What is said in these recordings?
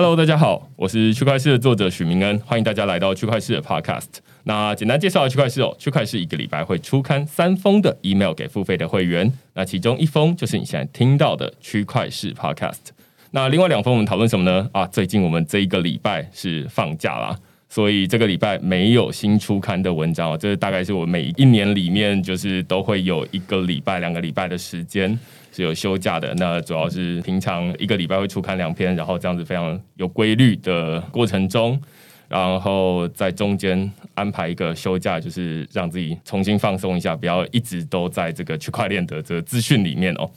Hello，大家好，我是区块市的作者许明恩，欢迎大家来到区块市的 Podcast。那简单介绍区块市哦，区块市一个礼拜会出刊三封的 email 给付费的会员，那其中一封就是你现在听到的区块市 Podcast。那另外两封我们讨论什么呢？啊，最近我们这一个礼拜是放假啦，所以这个礼拜没有新出刊的文章哦。这大概是我每一年里面就是都会有一个礼拜、两个礼拜的时间。是有休假的，那主要是平常一个礼拜会出刊两篇，然后这样子非常有规律的过程中，然后在中间安排一个休假，就是让自己重新放松一下，不要一直都在这个区块链的这个资讯里面哦。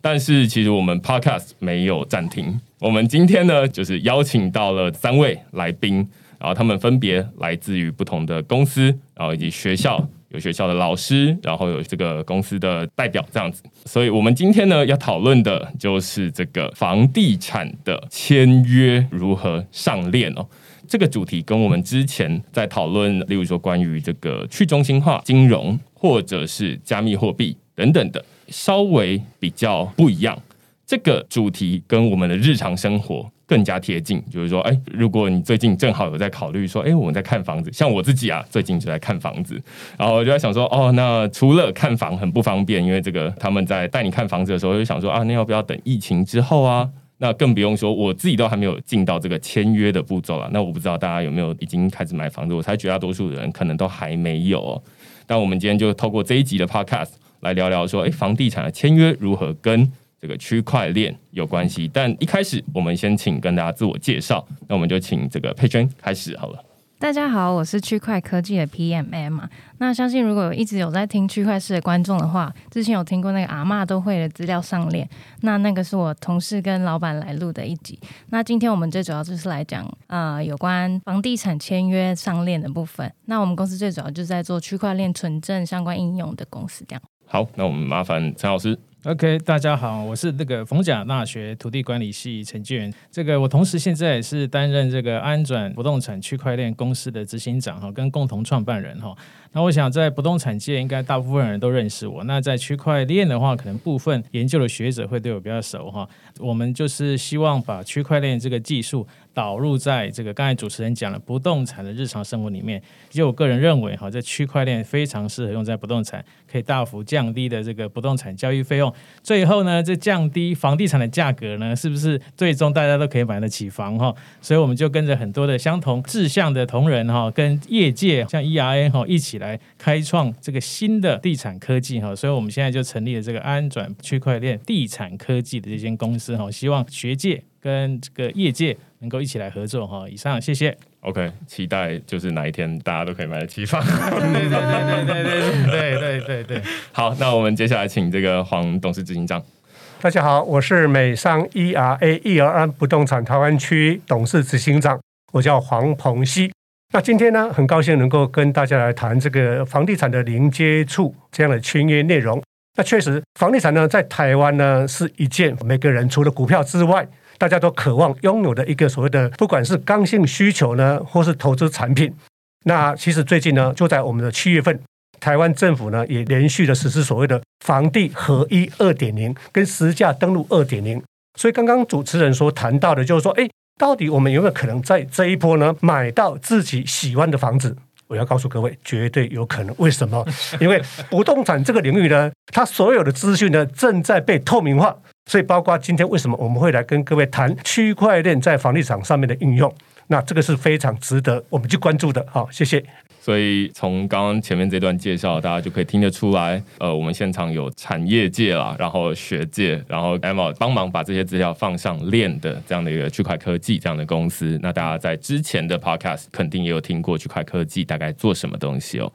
但是其实我们 Podcast 没有暂停，我们今天呢就是邀请到了三位来宾，然后他们分别来自于不同的公司，然后以及学校。有学校的老师，然后有这个公司的代表这样子，所以我们今天呢要讨论的就是这个房地产的签约如何上链哦。这个主题跟我们之前在讨论，例如说关于这个去中心化金融或者是加密货币等等的，稍微比较不一样。这个主题跟我们的日常生活。更加贴近，就是说，哎，如果你最近正好有在考虑说，哎，我们在看房子，像我自己啊，最近就在看房子，然后我就在想说，哦，那除了看房很不方便，因为这个他们在带你看房子的时候，就想说啊，那要不要等疫情之后啊？那更不用说，我自己都还没有进到这个签约的步骤了。那我不知道大家有没有已经开始买房子？我猜绝大多数人可能都还没有。但我们今天就透过这一集的 Podcast 来聊聊说，哎，房地产的签约如何跟？这个区块链有关系，但一开始我们先请跟大家自我介绍，那我们就请这个佩娟开始好了。大家好，我是区块科技的 PMM 嘛。那相信如果有一直有在听区块市的观众的话，之前有听过那个阿嬷都会的资料上链，那那个是我同事跟老板来录的一集。那今天我们最主要就是来讲啊，有关房地产签约上链的部分。那我们公司最主要就是在做区块链存证相关应用的公司，这样。好，那我们麻烦陈老师。OK，大家好，我是那个逢甲大学土地管理系陈建元。这个我同时现在也是担任这个安转不动产区块链公司的执行长哈，跟共同创办人哈。那我想在不动产界，应该大部分人都认识我。那在区块链的话，可能部分研究的学者会对我比较熟哈。我们就是希望把区块链这个技术导入在这个刚才主持人讲的不动产的日常生活里面。就我个人认为哈，这区块链非常适合用在不动产，可以大幅降低的这个不动产交易费用。最后呢，这降低房地产的价格呢，是不是最终大家都可以买得起房哈？所以我们就跟着很多的相同志向的同仁哈，跟业界像 ERA 哈一起来。来开创这个新的地产科技哈，所以我们现在就成立了这个安转区块链地产科技的这间公司哈，希望学界跟这个业界能够一起来合作哈。以上谢谢。OK，期待就是哪一天大家都可以买得起房。对对对对对对对对对。好，那我们接下来请这个黄董事执行长。大家好，我是美商 ERA 易而安不动产台湾区董事执行长，我叫黄鹏熙。那今天呢，很高兴能够跟大家来谈这个房地产的零接触这样的签约内容。那确实，房地产呢，在台湾呢，是一件每个人除了股票之外，大家都渴望拥有的一个所谓的，不管是刚性需求呢，或是投资产品。那其实最近呢，就在我们的七月份，台湾政府呢，也连续的实施所谓的房地合一二点零跟实价登录二点零。所以刚刚主持人所谈到的，就是说，哎。到底我们有没有可能在这一波呢买到自己喜欢的房子？我要告诉各位，绝对有可能。为什么？因为不动产这个领域呢，它所有的资讯呢正在被透明化，所以包括今天为什么我们会来跟各位谈区块链在房地产上面的应用，那这个是非常值得我们去关注的。好，谢谢。所以从刚刚前面这段介绍，大家就可以听得出来，呃，我们现场有产业界啦，然后学界，然后 Emma 帮忙把这些资料放上链的这样的一个区块科技这样的公司。那大家在之前的 Podcast 肯定也有听过区块科技大概做什么东西哦。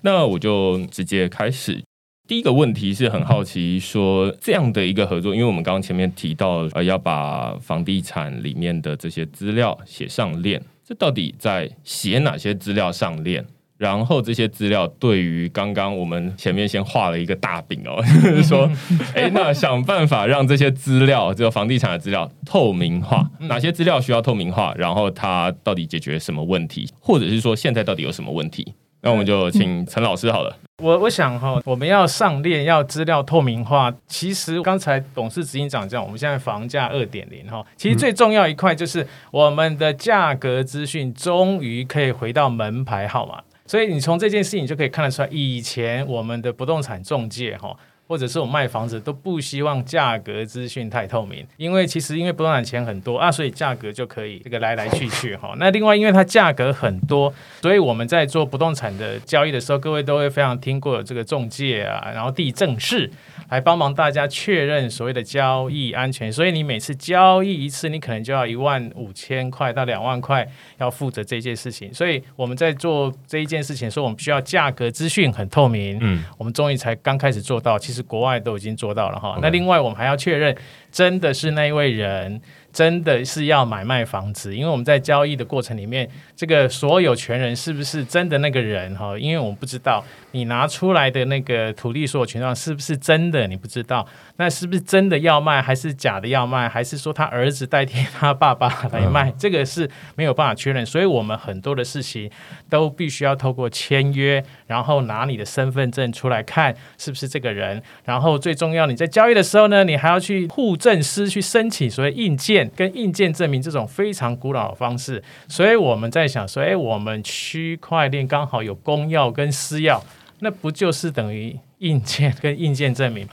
那我就直接开始。第一个问题是很好奇，说这样的一个合作，因为我们刚刚前面提到，呃，要把房地产里面的这些资料写上链，这到底在写哪些资料上链？然后这些资料对于刚刚我们前面先画了一个大饼哦，就是说，哎，那想办法让这些资料，这个房地产的资料透明化，哪些资料需要透明化？然后它到底解决什么问题？或者是说现在到底有什么问题？那我们就请陈老师好了。我我想哈，我们要上链，要资料透明化。其实刚才董事执行长讲，我们现在房价二点零哈，其实最重要一块就是我们的价格资讯终于可以回到门牌号码。所以你从这件事情就可以看得出来，以前我们的不动产中介哈。或者是我卖房子都不希望价格资讯太透明，因为其实因为不动产钱很多啊，所以价格就可以这个来来去去哈。那另外因为它价格很多，所以我们在做不动产的交易的时候，各位都会非常听过这个中介啊，然后地政士来帮忙大家确认所谓的交易安全。所以你每次交易一次，你可能就要一万五千块到两万块要负责这件事情。所以我们在做这一件事情的时候，我们需要价格资讯很透明。嗯，我们终于才刚开始做到，其实。国外都已经做到了哈，那另外我们还要确认，真的是那一位人。真的是要买卖房子，因为我们在交易的过程里面，这个所有权人是不是真的那个人哈？因为我们不知道你拿出来的那个土地所有权状是不是真的，你不知道那是不是真的要卖，还是假的要卖，还是说他儿子代替他爸爸来卖，这个是没有办法确认。所以我们很多的事情都必须要透过签约，然后拿你的身份证出来看是不是这个人，然后最重要你在交易的时候呢，你还要去户政司去申请所谓印件。跟硬件证明这种非常古老的方式，所以我们在想说，哎，我们区块链刚好有公钥跟私钥，那不就是等于硬件跟硬件证明？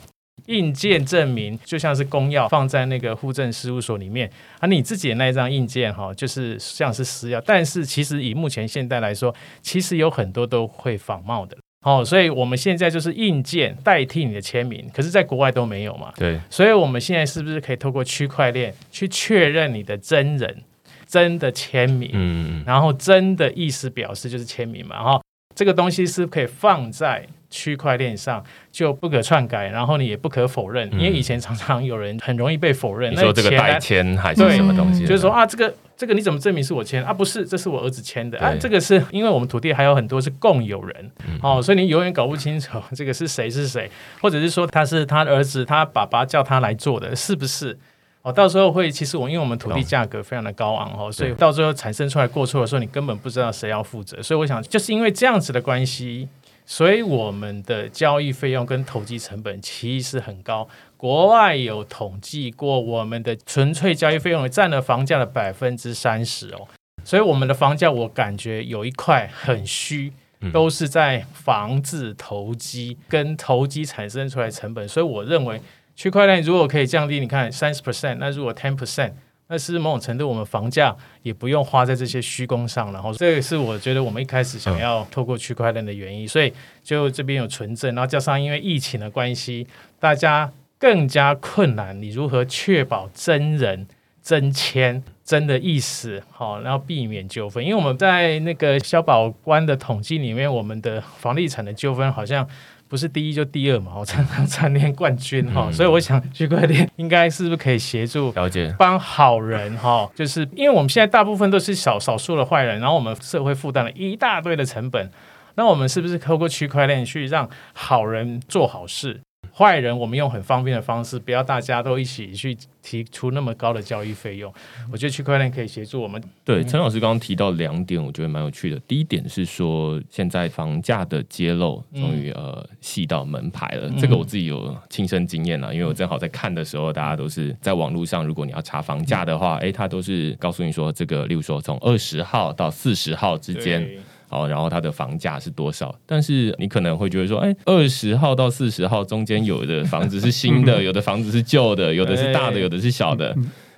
硬件证明就像是公钥放在那个户政事务所里面，而你自己的那一张硬件哈，就是像是私钥。但是其实以目前现代来说，其实有很多都会仿冒的。哦，所以我们现在就是硬件代替你的签名，可是，在国外都没有嘛。对，所以我们现在是不是可以透过区块链去确认你的真人真的签名？嗯，然后真的意思表示就是签名嘛。哈，这个东西是可以放在。区块链上就不可篡改，然后你也不可否认，因为以前常常有人很容易被否认。你说这个代签还是什么东西？就是说啊，这个这个你怎么证明是我签啊？不是，这是我儿子签的啊。这个是因为我们土地还有很多是共有人哦，所以你永远搞不清楚 这个是谁是谁，或者是说他是他儿子，他爸爸叫他来做的，是不是？哦，到时候会其实我因为我们土地价格非常的高昂哦，所以到最后产生出来过错的时候，你根本不知道谁要负责。所以我想就是因为这样子的关系。所以我们的交易费用跟投机成本其实很高，国外有统计过，我们的纯粹交易费用占了房价的百分之三十哦。所以我们的房价，我感觉有一块很虚，都是在房子投机跟投机产生出来成本。所以我认为区块链如果可以降低，你看三十 percent，那如果 ten percent。那是某种程度，我们房价也不用花在这些虚工上，然后这个是我觉得我们一开始想要透过区块链的原因，所以就这边有存证，然后加上因为疫情的关系，大家更加困难，你如何确保真人真签真的意思，好，然后避免纠纷？因为我们在那个消保官的统计里面，我们的房地产的纠纷好像。不是第一就第二嘛，我常常蝉联冠军哈，所以我想区块链应该是不是可以协助了解。帮好人哈，就是因为我们现在大部分都是少少数的坏人，然后我们社会负担了一大堆的成本，那我们是不是透过区块链去让好人做好事？坏人，我们用很方便的方式，不要大家都一起去提出那么高的交易费用。我觉得区块链可以协助我们。对，陈老师刚刚提到两点，我觉得蛮有趣的。第一点是说，现在房价的揭露终于呃细到门牌了，这个我自己有亲身经验了，因为我正好在看的时候，大家都是在网络上，如果你要查房价的话，哎，他都是告诉你说，这个例如说从二十号到四十号之间。好，然后它的房价是多少？但是你可能会觉得说，哎，二十号到四十号中间有的房子是新的，有的房子是旧的，有的是大的，有的是小的。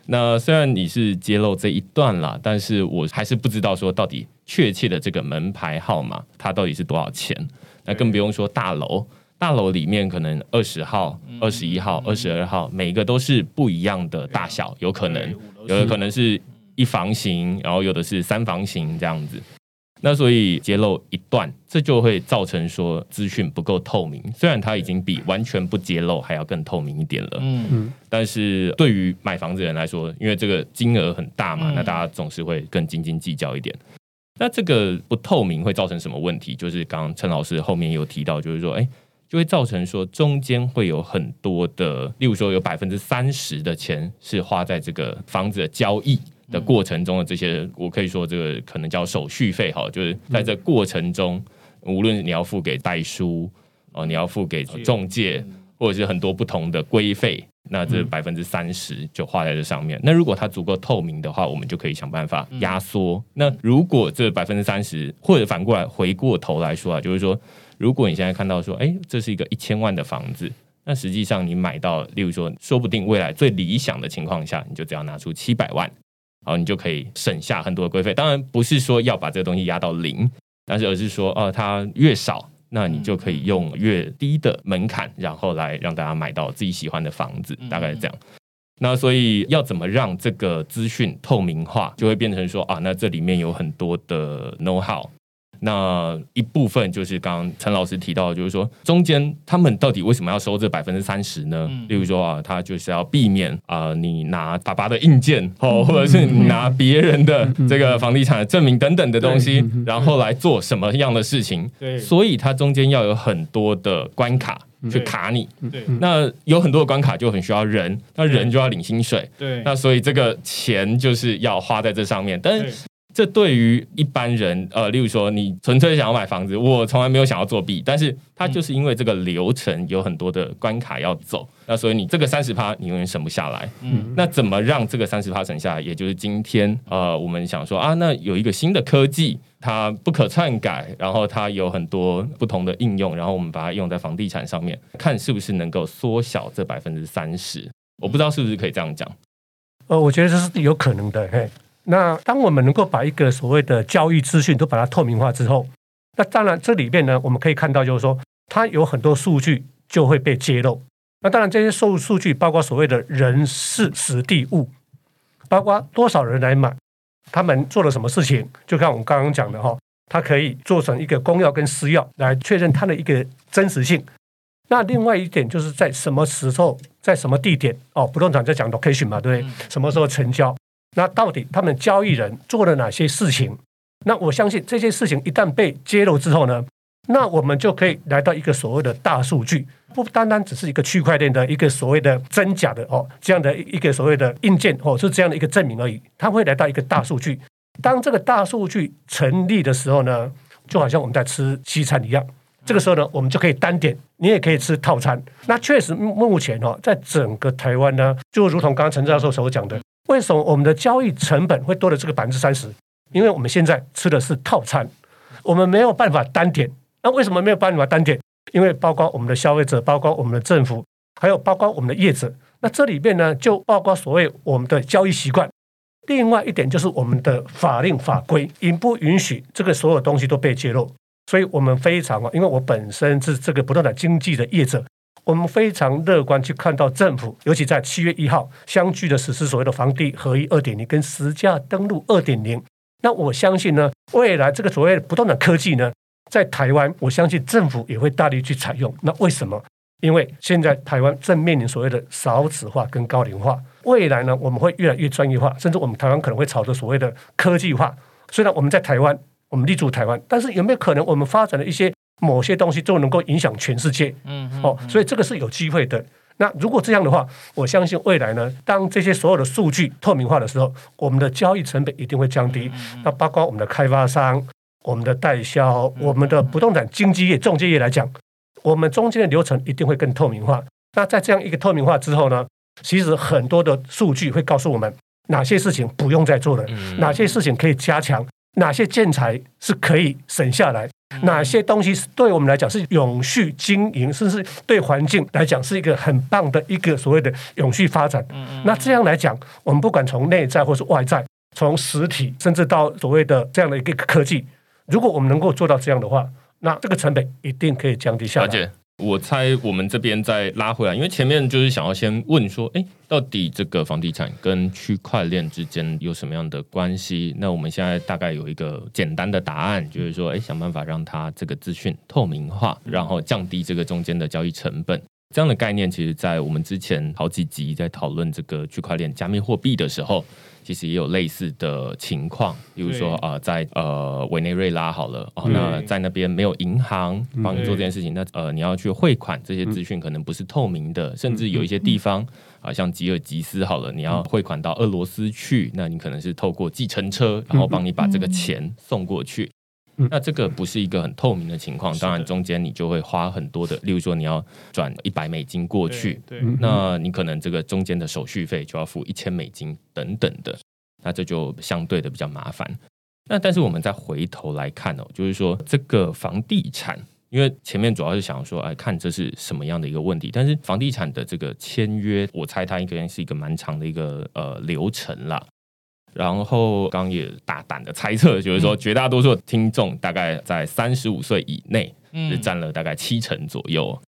那虽然你是揭露这一段啦，但是我还是不知道说到底确切的这个门牌号码它到底是多少钱。那更不用说大楼，大楼里面可能二十号、二十一号、二十二号，每个都是不一样的大小，有可能有的可能是一房型，然后有的是三房型这样子。那所以揭露一段，这就会造成说资讯不够透明。虽然它已经比完全不揭露还要更透明一点了，嗯，但是对于买房子人来说，因为这个金额很大嘛，那大家总是会更斤斤计较一点。那这个不透明会造成什么问题？就是刚刚陈老师后面有提到，就是说，哎，就会造成说中间会有很多的，例如说有百分之三十的钱是花在这个房子的交易。的过程中的这些，我可以说这个可能叫手续费哈，就是在这过程中，无论你要付给代书哦，你要付给中介，或者是很多不同的规费，那这百分之三十就花在这上面。那如果它足够透明的话，我们就可以想办法压缩。那如果这百分之三十，或者反过来回过头来说啊，就是说，如果你现在看到说，哎，这是一个一千万的房子，那实际上你买到，例如说，说不定未来最理想的情况下，你就只要拿出七百万。然后你就可以省下很多的规费，当然不是说要把这个东西压到零，但是而是说，哦，它越少，那你就可以用越低的门槛，然后来让大家买到自己喜欢的房子，大概是这样。那所以要怎么让这个资讯透明化，就会变成说，啊，那这里面有很多的 know how。那一部分就是刚刚陈老师提到，就是说中间他们到底为什么要收这百分之三十呢？例如说啊，他就是要避免啊，你拿爸爸的硬件 哦，或者是你拿别人的这个房地产的证明等等的东西，然后来做什么样的事情？对，所以它中间要有很多的关卡去卡你。对，那有很多的关卡就很需要人，那人就要领薪水。对，那所以这个钱就是要花在这上面，但是。这对于一般人，呃，例如说你纯粹想要买房子，我从来没有想要作弊，但是它就是因为这个流程有很多的关卡要走，那所以你这个三十趴你永远省不下来。嗯，那怎么让这个三十趴省下来？也就是今天，呃，我们想说啊，那有一个新的科技，它不可篡改，然后它有很多不同的应用，然后我们把它用在房地产上面，看是不是能够缩小这百分之三十。我不知道是不是可以这样讲。呃，我觉得这是有可能的，嘿。那当我们能够把一个所谓的交易资讯都把它透明化之后，那当然这里面呢，我们可以看到就是说，它有很多数据就会被揭露。那当然这些收入数据包括所谓的人事、实地、物，包括多少人来买，他们做了什么事情，就像我们刚刚讲的哈，它可以做成一个公钥跟私钥来确认它的一个真实性。那另外一点就是在什么时候，在什么地点哦，不动产在讲 location 嘛，对不对？什么时候成交？那到底他们交易人做了哪些事情？那我相信这些事情一旦被揭露之后呢，那我们就可以来到一个所谓的大数据，不单单只是一个区块链的一个所谓的真假的哦这样的一个所谓的硬件哦是这样的一个证明而已。它会来到一个大数据。当这个大数据成立的时候呢，就好像我们在吃西餐一样，这个时候呢，我们就可以单点，你也可以吃套餐。那确实目前哦，在整个台湾呢，就如同刚刚陈教授所讲的。为什么我们的交易成本会多了这个百分之三十？因为我们现在吃的是套餐，我们没有办法单点。那为什么没有办法单点？因为包括我们的消费者，包括我们的政府，还有包括我们的业者。那这里面呢，就包括所谓我们的交易习惯。另外一点就是我们的法令法规允不允许这个所有东西都被揭露？所以我们非常啊，因为我本身是这个不断的经济的业者。我们非常乐观去看到政府，尤其在七月一号相继的实施所谓的房地合一二点零跟实价登录二点零。那我相信呢，未来这个所谓的不断的科技呢，在台湾，我相信政府也会大力去采用。那为什么？因为现在台湾正面临所谓的少子化跟高龄化，未来呢，我们会越来越专业化，甚至我们台湾可能会朝着所谓的科技化。虽然我们在台湾，我们立足台湾，但是有没有可能我们发展的一些？某些东西就能够影响全世界，嗯，哦，所以这个是有机会的。那如果这样的话，我相信未来呢，当这些所有的数据透明化的时候，我们的交易成本一定会降低。那包括我们的开发商、我们的代销、我们的不动产经纪业、中介业来讲，我们中间的流程一定会更透明化。那在这样一个透明化之后呢，其实很多的数据会告诉我们哪些事情不用再做了，哪些事情可以加强，哪些建材是可以省下来。哪些东西是对我们来讲是永续经营，甚至对环境来讲是一个很棒的一个所谓的永续发展。那这样来讲，我们不管从内在或是外在，从实体甚至到所谓的这样的一个科技，如果我们能够做到这样的话，那这个成本一定可以降低下来。我猜我们这边再拉回来，因为前面就是想要先问说，哎，到底这个房地产跟区块链之间有什么样的关系？那我们现在大概有一个简单的答案，就是说，哎，想办法让它这个资讯透明化，然后降低这个中间的交易成本。这样的概念，其实在我们之前好几集在讨论这个区块链加密货币的时候。其实也有类似的情况，比如说啊，在呃委内瑞拉好了哦，那在那边没有银行帮你做这件事情，那呃你要去汇款，这些资讯可能不是透明的，甚至有一些地方啊，像吉尔吉斯好了，你要汇款到俄罗斯去，那你可能是透过计程车，然后帮你把这个钱送过去。那这个不是一个很透明的情况，当然中间你就会花很多的，例如说你要转一百美金过去，那你可能这个中间的手续费就要付一千美金等等的，那这就相对的比较麻烦。那但是我们再回头来看哦，就是说这个房地产，因为前面主要是想说，哎，看这是什么样的一个问题，但是房地产的这个签约，我猜它应该是一个蛮长的一个呃流程啦。然后刚也大胆的猜测，就是说绝大多数听众大概在三十五岁以内，是占了大概七成左右。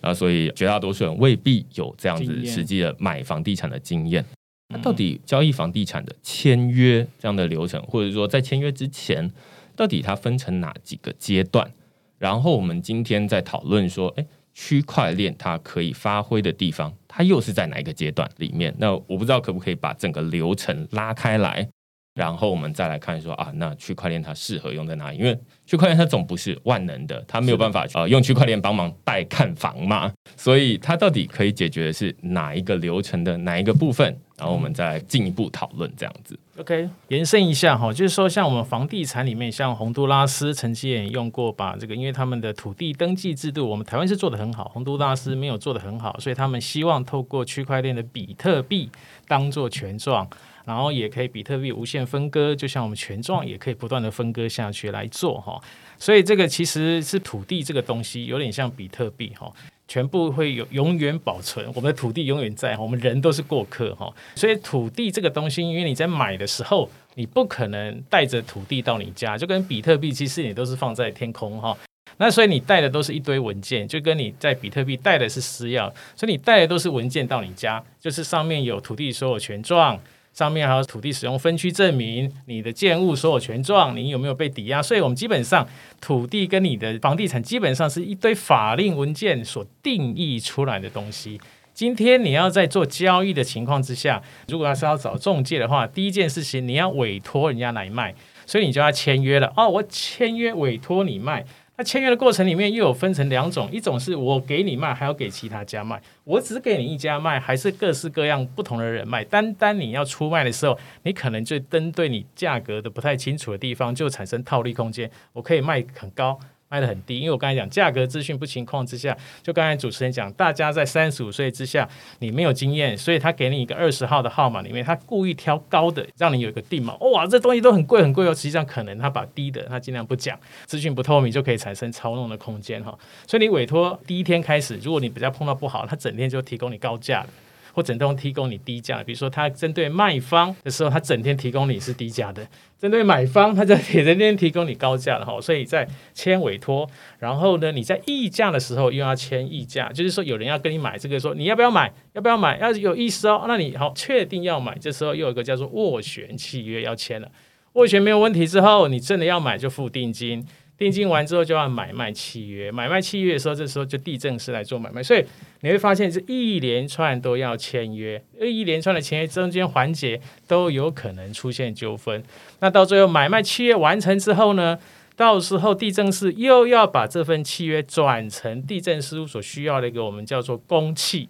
啊，所以绝大多数人未必有这样子实际的买房地产的经验。那到底交易房地产的签约这样的流程，或者说在签约之前，到底它分成哪几个阶段？然后我们今天在讨论说，哎。区块链它可以发挥的地方，它又是在哪一个阶段里面？那我不知道可不可以把整个流程拉开来，然后我们再来看说啊，那区块链它适合用在哪里？因为区块链它总不是万能的，它没有办法呃用区块链帮忙带看房嘛，所以它到底可以解决的是哪一个流程的哪一个部分？然后我们再进一步讨论这样子。OK，延伸一下哈，就是说像我们房地产里面，像洪都拉斯曾经也用过，把这个因为他们的土地登记制度，我们台湾是做的很好，洪都拉斯没有做的很好，所以他们希望透过区块链的比特币当做权状，然后也可以比特币无限分割，就像我们权状也可以不断的分割下去来做哈。所以这个其实是土地这个东西有点像比特币哈。全部会有永远保存，我们的土地永远在，我们人都是过客哈，所以土地这个东西，因为你在买的时候，你不可能带着土地到你家，就跟比特币其实你都是放在天空哈，那所以你带的都是一堆文件，就跟你在比特币带的是私钥，所以你带的都是文件到你家，就是上面有土地所有权状。上面还有土地使用分区证明，你的建物所有权状，你有没有被抵押？所以我们基本上土地跟你的房地产基本上是一堆法令文件所定义出来的东西。今天你要在做交易的情况之下，如果要是要找中介的话，第一件事情你要委托人家来卖，所以你就要签约了。哦，我签约委托你卖。那签约的过程里面又有分成两种，一种是我给你卖，还要给其他家卖；我只给你一家卖，还是各式各样不同的人卖。单单你要出卖的时候，你可能就针对你价格的不太清楚的地方，就产生套利空间。我可以卖很高。卖的很低，因为我刚才讲价格资讯不情况之下，就刚才主持人讲，大家在三十五岁之下，你没有经验，所以他给你一个二十号的号码里面，他故意挑高的，让你有一个定锚。哇，这东西都很贵很贵哦，实际上可能他把低的他尽量不讲，资讯不透明就可以产生操弄的空间哈。所以你委托第一天开始，如果你比较碰到不好，他整天就提供你高价的。或整天提供你低价，比如说他针对卖方的时候，他整天提供你是低价的；针对买方，他在整天提供你高价的哈。所以在签委托，然后呢，你在议价的时候又要签议价，就是说有人要跟你买这个，说你要不要买？要不要买？要有意思哦。那你好，确定要买，这时候又有一个叫做斡旋契约要签了。斡旋没有问题之后，你真的要买就付定金。定金完之后就要买卖契约，买卖契约的时候，这时候就地政师来做买卖，所以你会发现这一连串都要签约，一连串的签约中间环节都有可能出现纠纷。那到最后买卖契约完成之后呢，到时候地政师又要把这份契约转成地政事务所需要的一个我们叫做公契，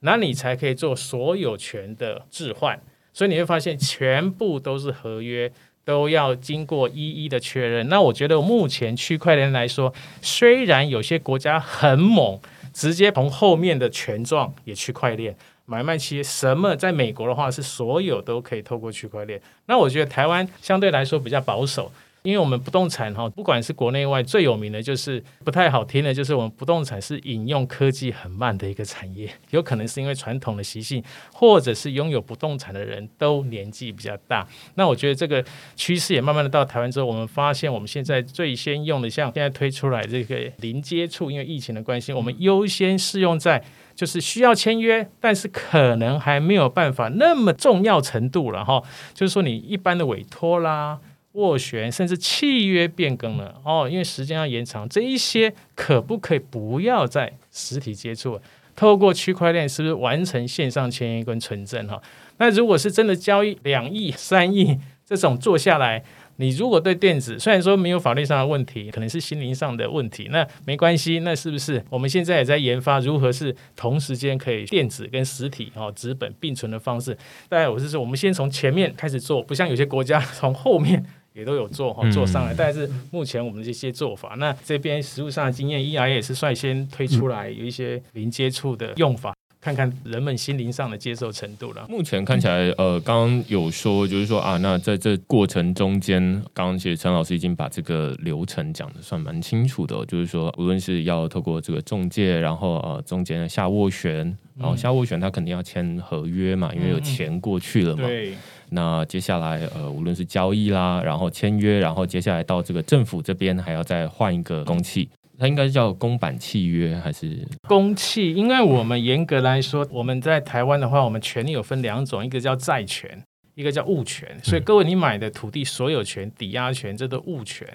那你才可以做所有权的置换。所以你会发现全部都是合约。都要经过一一的确认。那我觉得目前区块链来说，虽然有些国家很猛，直接从后面的权状也区块链买卖企业什么，在美国的话是所有都可以透过区块链。那我觉得台湾相对来说比较保守，因为我们不动产哈，不管是国内外最有名的就是不太好听的，就是我们不动产是引用科技很慢的一个产业，有可能是因为传统的习性，或者是拥有不动产的人都年纪比较大。那我觉得这个趋势也慢慢的到台湾之后，我们发现我们现在最先用的，像现在推出来这个零接触，因为疫情的关系，我们优先适用在就是需要签约，但是可能还没有办法那么重要程度了哈。就是说你一般的委托啦。斡旋甚至契约变更了哦，因为时间要延长，这一些可不可以不要再实体接触？透过区块链是不是完成线上签约跟存证哈？那如果是真的交易两亿、三亿这种做下来，你如果对电子虽然说没有法律上的问题，可能是心灵上的问题，那没关系，那是不是我们现在也在研发如何是同时间可以电子跟实体哦纸本并存的方式？当然我是说，我们先从前面开始做，不像有些国家从后面。也都有做哈做上来，但是目前我们这些做法，那这边实物上的经验，E I 也是率先推出来有一些零接触的用法，看看人们心灵上的接受程度了。目前看起来，呃，刚刚有说就是说啊，那在这过程中间，刚刚其实陈老师已经把这个流程讲的算蛮清楚的，就是说无论是要透过这个中介，然后呃中间下斡旋，然后下斡旋他肯定要签合约嘛，因为有钱过去了嘛。对。那接下来，呃，无论是交易啦，然后签约，然后接下来到这个政府这边还要再换一个公契，它应该是叫公版契约还是公契？因为我们严格来说，我们在台湾的话，我们权利有分两种，一个叫债权，一个叫物权。所以各位，你买的土地所有权、抵押权，这都物权。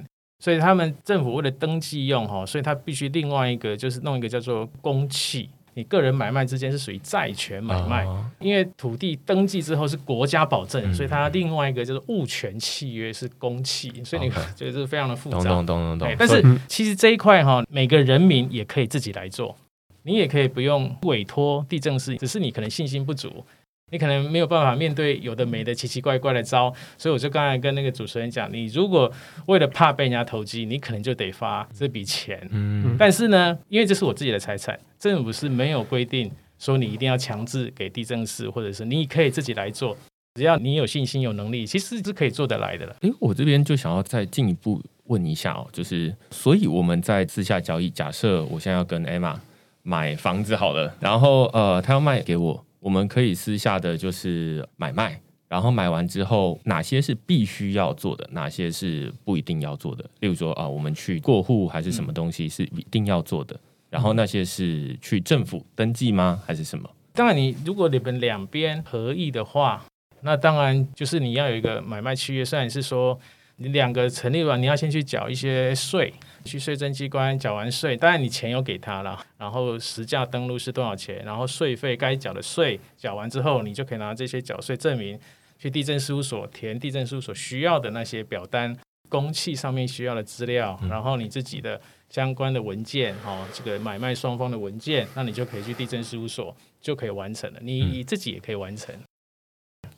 所以他们政府为了登记用哈，所以他必须另外一个就是弄一个叫做公契。你个人买卖之间是属于债权买卖，因为土地登记之后是国家保证，所以它另外一个就是物权契约是公契，所以你觉得 是非常的复杂。懂懂懂懂懂。但是其实这一块哈，每个人民也可以自己来做，你也可以不用委托地政士，只是你可能信心不足。你可能没有办法面对有的没的奇奇怪怪的招，所以我就刚才跟那个主持人讲，你如果为了怕被人家投机，你可能就得发这笔钱。嗯，但是呢，因为这是我自己的财产，政府是没有规定说你一定要强制给地政士，或者是你可以自己来做，只要你有信心、有能力，其实是可以做得来的了。诶，我这边就想要再进一步问一下哦，就是所以我们在私下交易，假设我现在要跟 Emma 买房子好了，然后呃，他要卖给我。我们可以私下的就是买卖，然后买完之后，哪些是必须要做的，哪些是不一定要做的。例如说啊，我们去过户还是什么东西是一定要做的，然后那些是去政府登记吗，还是什么？当然，你如果你们两边合意的话，那当然就是你要有一个买卖契约，虽然是说你两个成立完，你要先去缴一些税。去税政机关缴完税，当然你钱有给他了，然后实价登录是多少钱，然后税费该缴的税缴完之后，你就可以拿这些缴税证明去地震事务所填地震事务所需要的那些表单、公器上面需要的资料，然后你自己的相关的文件，哦，这个买卖双方的文件，那你就可以去地震事务所就可以完成了，你自己也可以完成，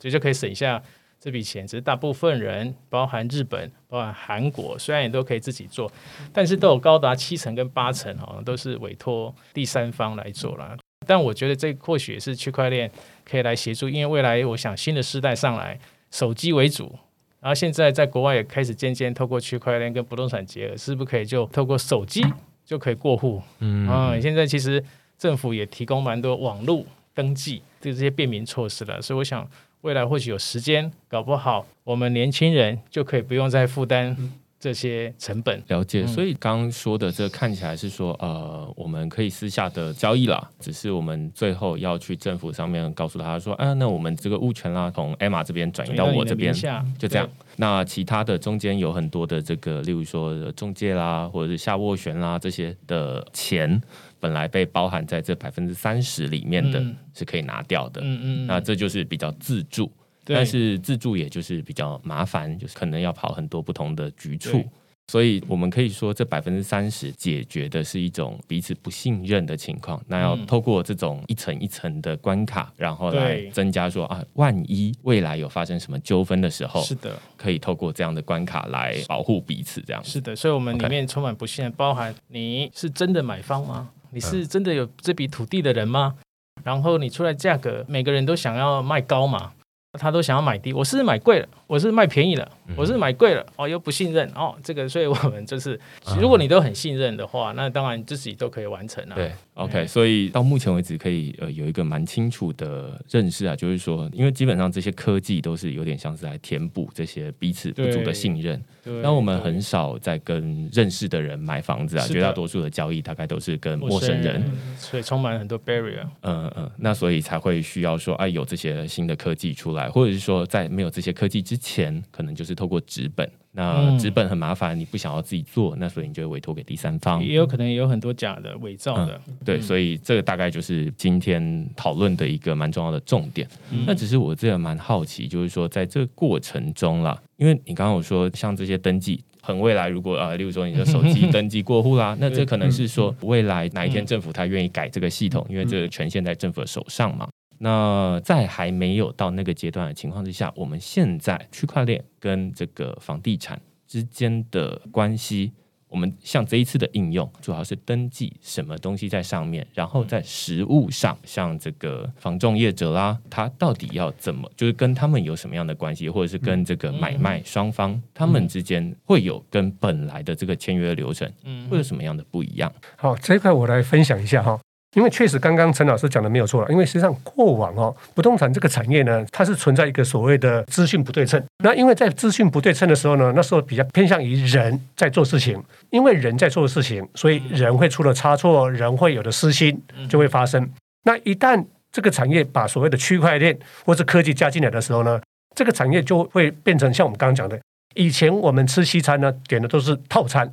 所以就可以省下。这笔钱只是大部分人，包含日本、包含韩国，虽然也都可以自己做，但是都有高达七成跟八成哦，都是委托第三方来做了。但我觉得这或许也是区块链可以来协助，因为未来我想新的时代上来，手机为主，然后现在在国外也开始渐渐透过区块链跟不动产结合，是不是可以就透过手机就可以过户？嗯啊，现在其实政府也提供蛮多网络登记对这些便民措施了，所以我想。未来或许有时间，搞不好我们年轻人就可以不用再负担这些成本。了解，所以刚刚说的这看起来是说，呃，我们可以私下的交易啦，只是我们最后要去政府上面告诉他说，啊，那我们这个物权啦，从 Emma 这边转移到我这边，就这样。那其他的中间有很多的这个，例如说中介啦，或者是下斡旋啦这些的钱。本来被包含在这百分之三十里面的是可以拿掉的，嗯嗯，那这就是比较自助，但是自助也就是比较麻烦，就是可能要跑很多不同的局处。所以，我们可以说，这百分之三十解决的是一种彼此不信任的情况。那要透过这种一层一层的关卡，然后来增加说啊，万一未来有发生什么纠纷的时候，是的，可以透过这样的关卡来保护彼此。这样是的，所以我们里面充满不信任，包含你是真的买方吗？你是真的有这笔土地的人吗？然后你出来价格，每个人都想要卖高嘛？他都想要买低，我是买贵了，我是卖便宜了，我是买贵了，哦，又不信任哦，这个，所以我们就是，如果你都很信任的话，那当然自己都可以完成啊。对，OK，所以到目前为止可以呃有一个蛮清楚的认识啊，就是说，因为基本上这些科技都是有点像是来填补这些彼此不足的信任。那我们很少在跟认识的人买房子啊，绝大多数的交易大概都是跟陌生人，所以充满很多 barrier。嗯嗯，那所以才会需要说，哎，有这些新的科技出来。或者是说，在没有这些科技之前，可能就是透过纸本。那纸本很麻烦，你不想要自己做，那所以你就会委托给第三方。也有可能也有很多假的、伪造的。对，所以这个大概就是今天讨论的一个蛮重要的重点。那只是我这样蛮好奇，就是说在这个过程中啦，因为你刚刚有说像这些登记，很未来如果啊，例如说你的手机登记过户啦，那这可能是说未来哪一天政府他愿意改这个系统，因为这个权限在政府的手上嘛。那在还没有到那个阶段的情况之下，我们现在区块链跟这个房地产之间的关系，我们像这一次的应用，主要是登记什么东西在上面，然后在实物上，像这个房仲业者啦，他到底要怎么，就是跟他们有什么样的关系，或者是跟这个买卖双方他们之间会有跟本来的这个签约流程，会有什么样的不一样？好，这一块我来分享一下哈。因为确实，刚刚陈老师讲的没有错了。因为实际上，过往哦，不动产这个产业呢，它是存在一个所谓的资讯不对称。那因为在资讯不对称的时候呢，那时候比较偏向于人在做事情，因为人在做事情，所以人会出了差错，人会有的私心就会发生。那一旦这个产业把所谓的区块链或是科技加进来的时候呢，这个产业就会变成像我们刚刚讲的，以前我们吃西餐呢，点的都是套餐，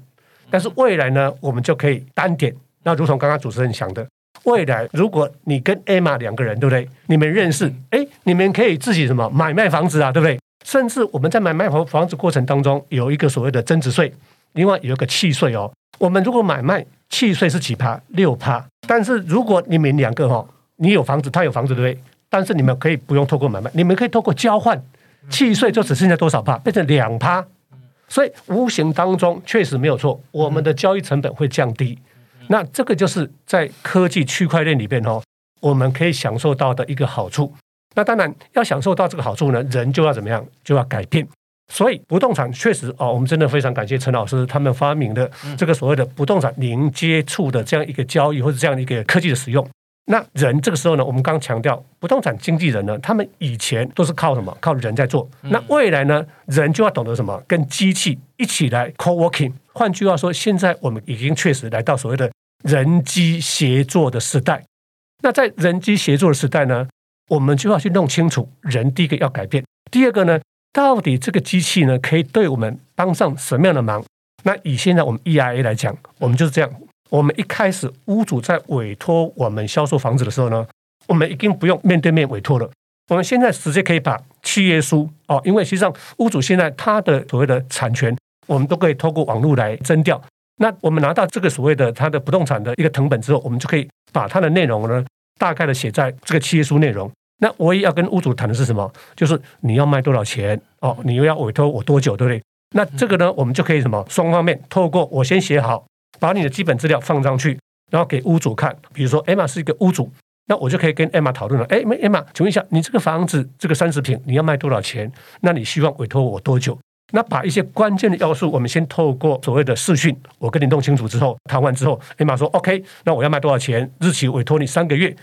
但是未来呢，我们就可以单点。那如同刚刚主持人讲的。未来，如果你跟 Emma 两个人，对不对？你们认识，哎，你们可以自己什么买卖房子啊，对不对？甚至我们在买卖房房子过程当中，有一个所谓的增值税，另外有一个契税哦。我们如果买卖契税是几趴？六趴。但是如果你们两个哈，你有房子，他有房子，对不对？但是你们可以不用透过买卖，你们可以透过交换，契税就只剩下多少趴？变成两趴。所以无形当中确实没有错，我们的交易成本会降低。那这个就是在科技区块链里边哦，我们可以享受到的一个好处。那当然要享受到这个好处呢，人就要怎么样，就要改变。所以不动产确实哦，我们真的非常感谢陈老师他们发明的这个所谓的不动产零接触的这样一个交易或者这样一个科技的使用。那人这个时候呢，我们刚强调不动产经纪人呢，他们以前都是靠什么？靠人在做。那未来呢，人就要懂得什么？跟机器一起来 co-working。换句话说，现在我们已经确实来到所谓的人机协作的时代。那在人机协作的时代呢，我们就要去弄清楚，人第一个要改变，第二个呢，到底这个机器呢可以对我们帮上什么样的忙？那以现在我们 EIA 来讲，我们就是这样。我们一开始屋主在委托我们销售房子的时候呢，我们已经不用面对面委托了，我们现在直接可以把契约书哦，因为实际上屋主现在他的所谓的产权。我们都可以透过网络来征调。那我们拿到这个所谓的他的不动产的一个成本之后，我们就可以把它的内容呢，大概的写在这个契约书内容。那唯一要跟屋主谈的是什么？就是你要卖多少钱哦，你又要委托我多久，对不对？那这个呢，我们就可以什么？双方面透过我先写好，把你的基本资料放上去，然后给屋主看。比如说，Emma 是一个屋主，那我就可以跟 Emma 讨论了。哎，Emma，请问一下，你这个房子这个三十平，你要卖多少钱？那你希望委托我多久？那把一些关键的要素，我们先透过所谓的视讯，我跟你弄清楚之后，谈完之后，艾玛说 OK，那我要卖多少钱？日期委托你三个月，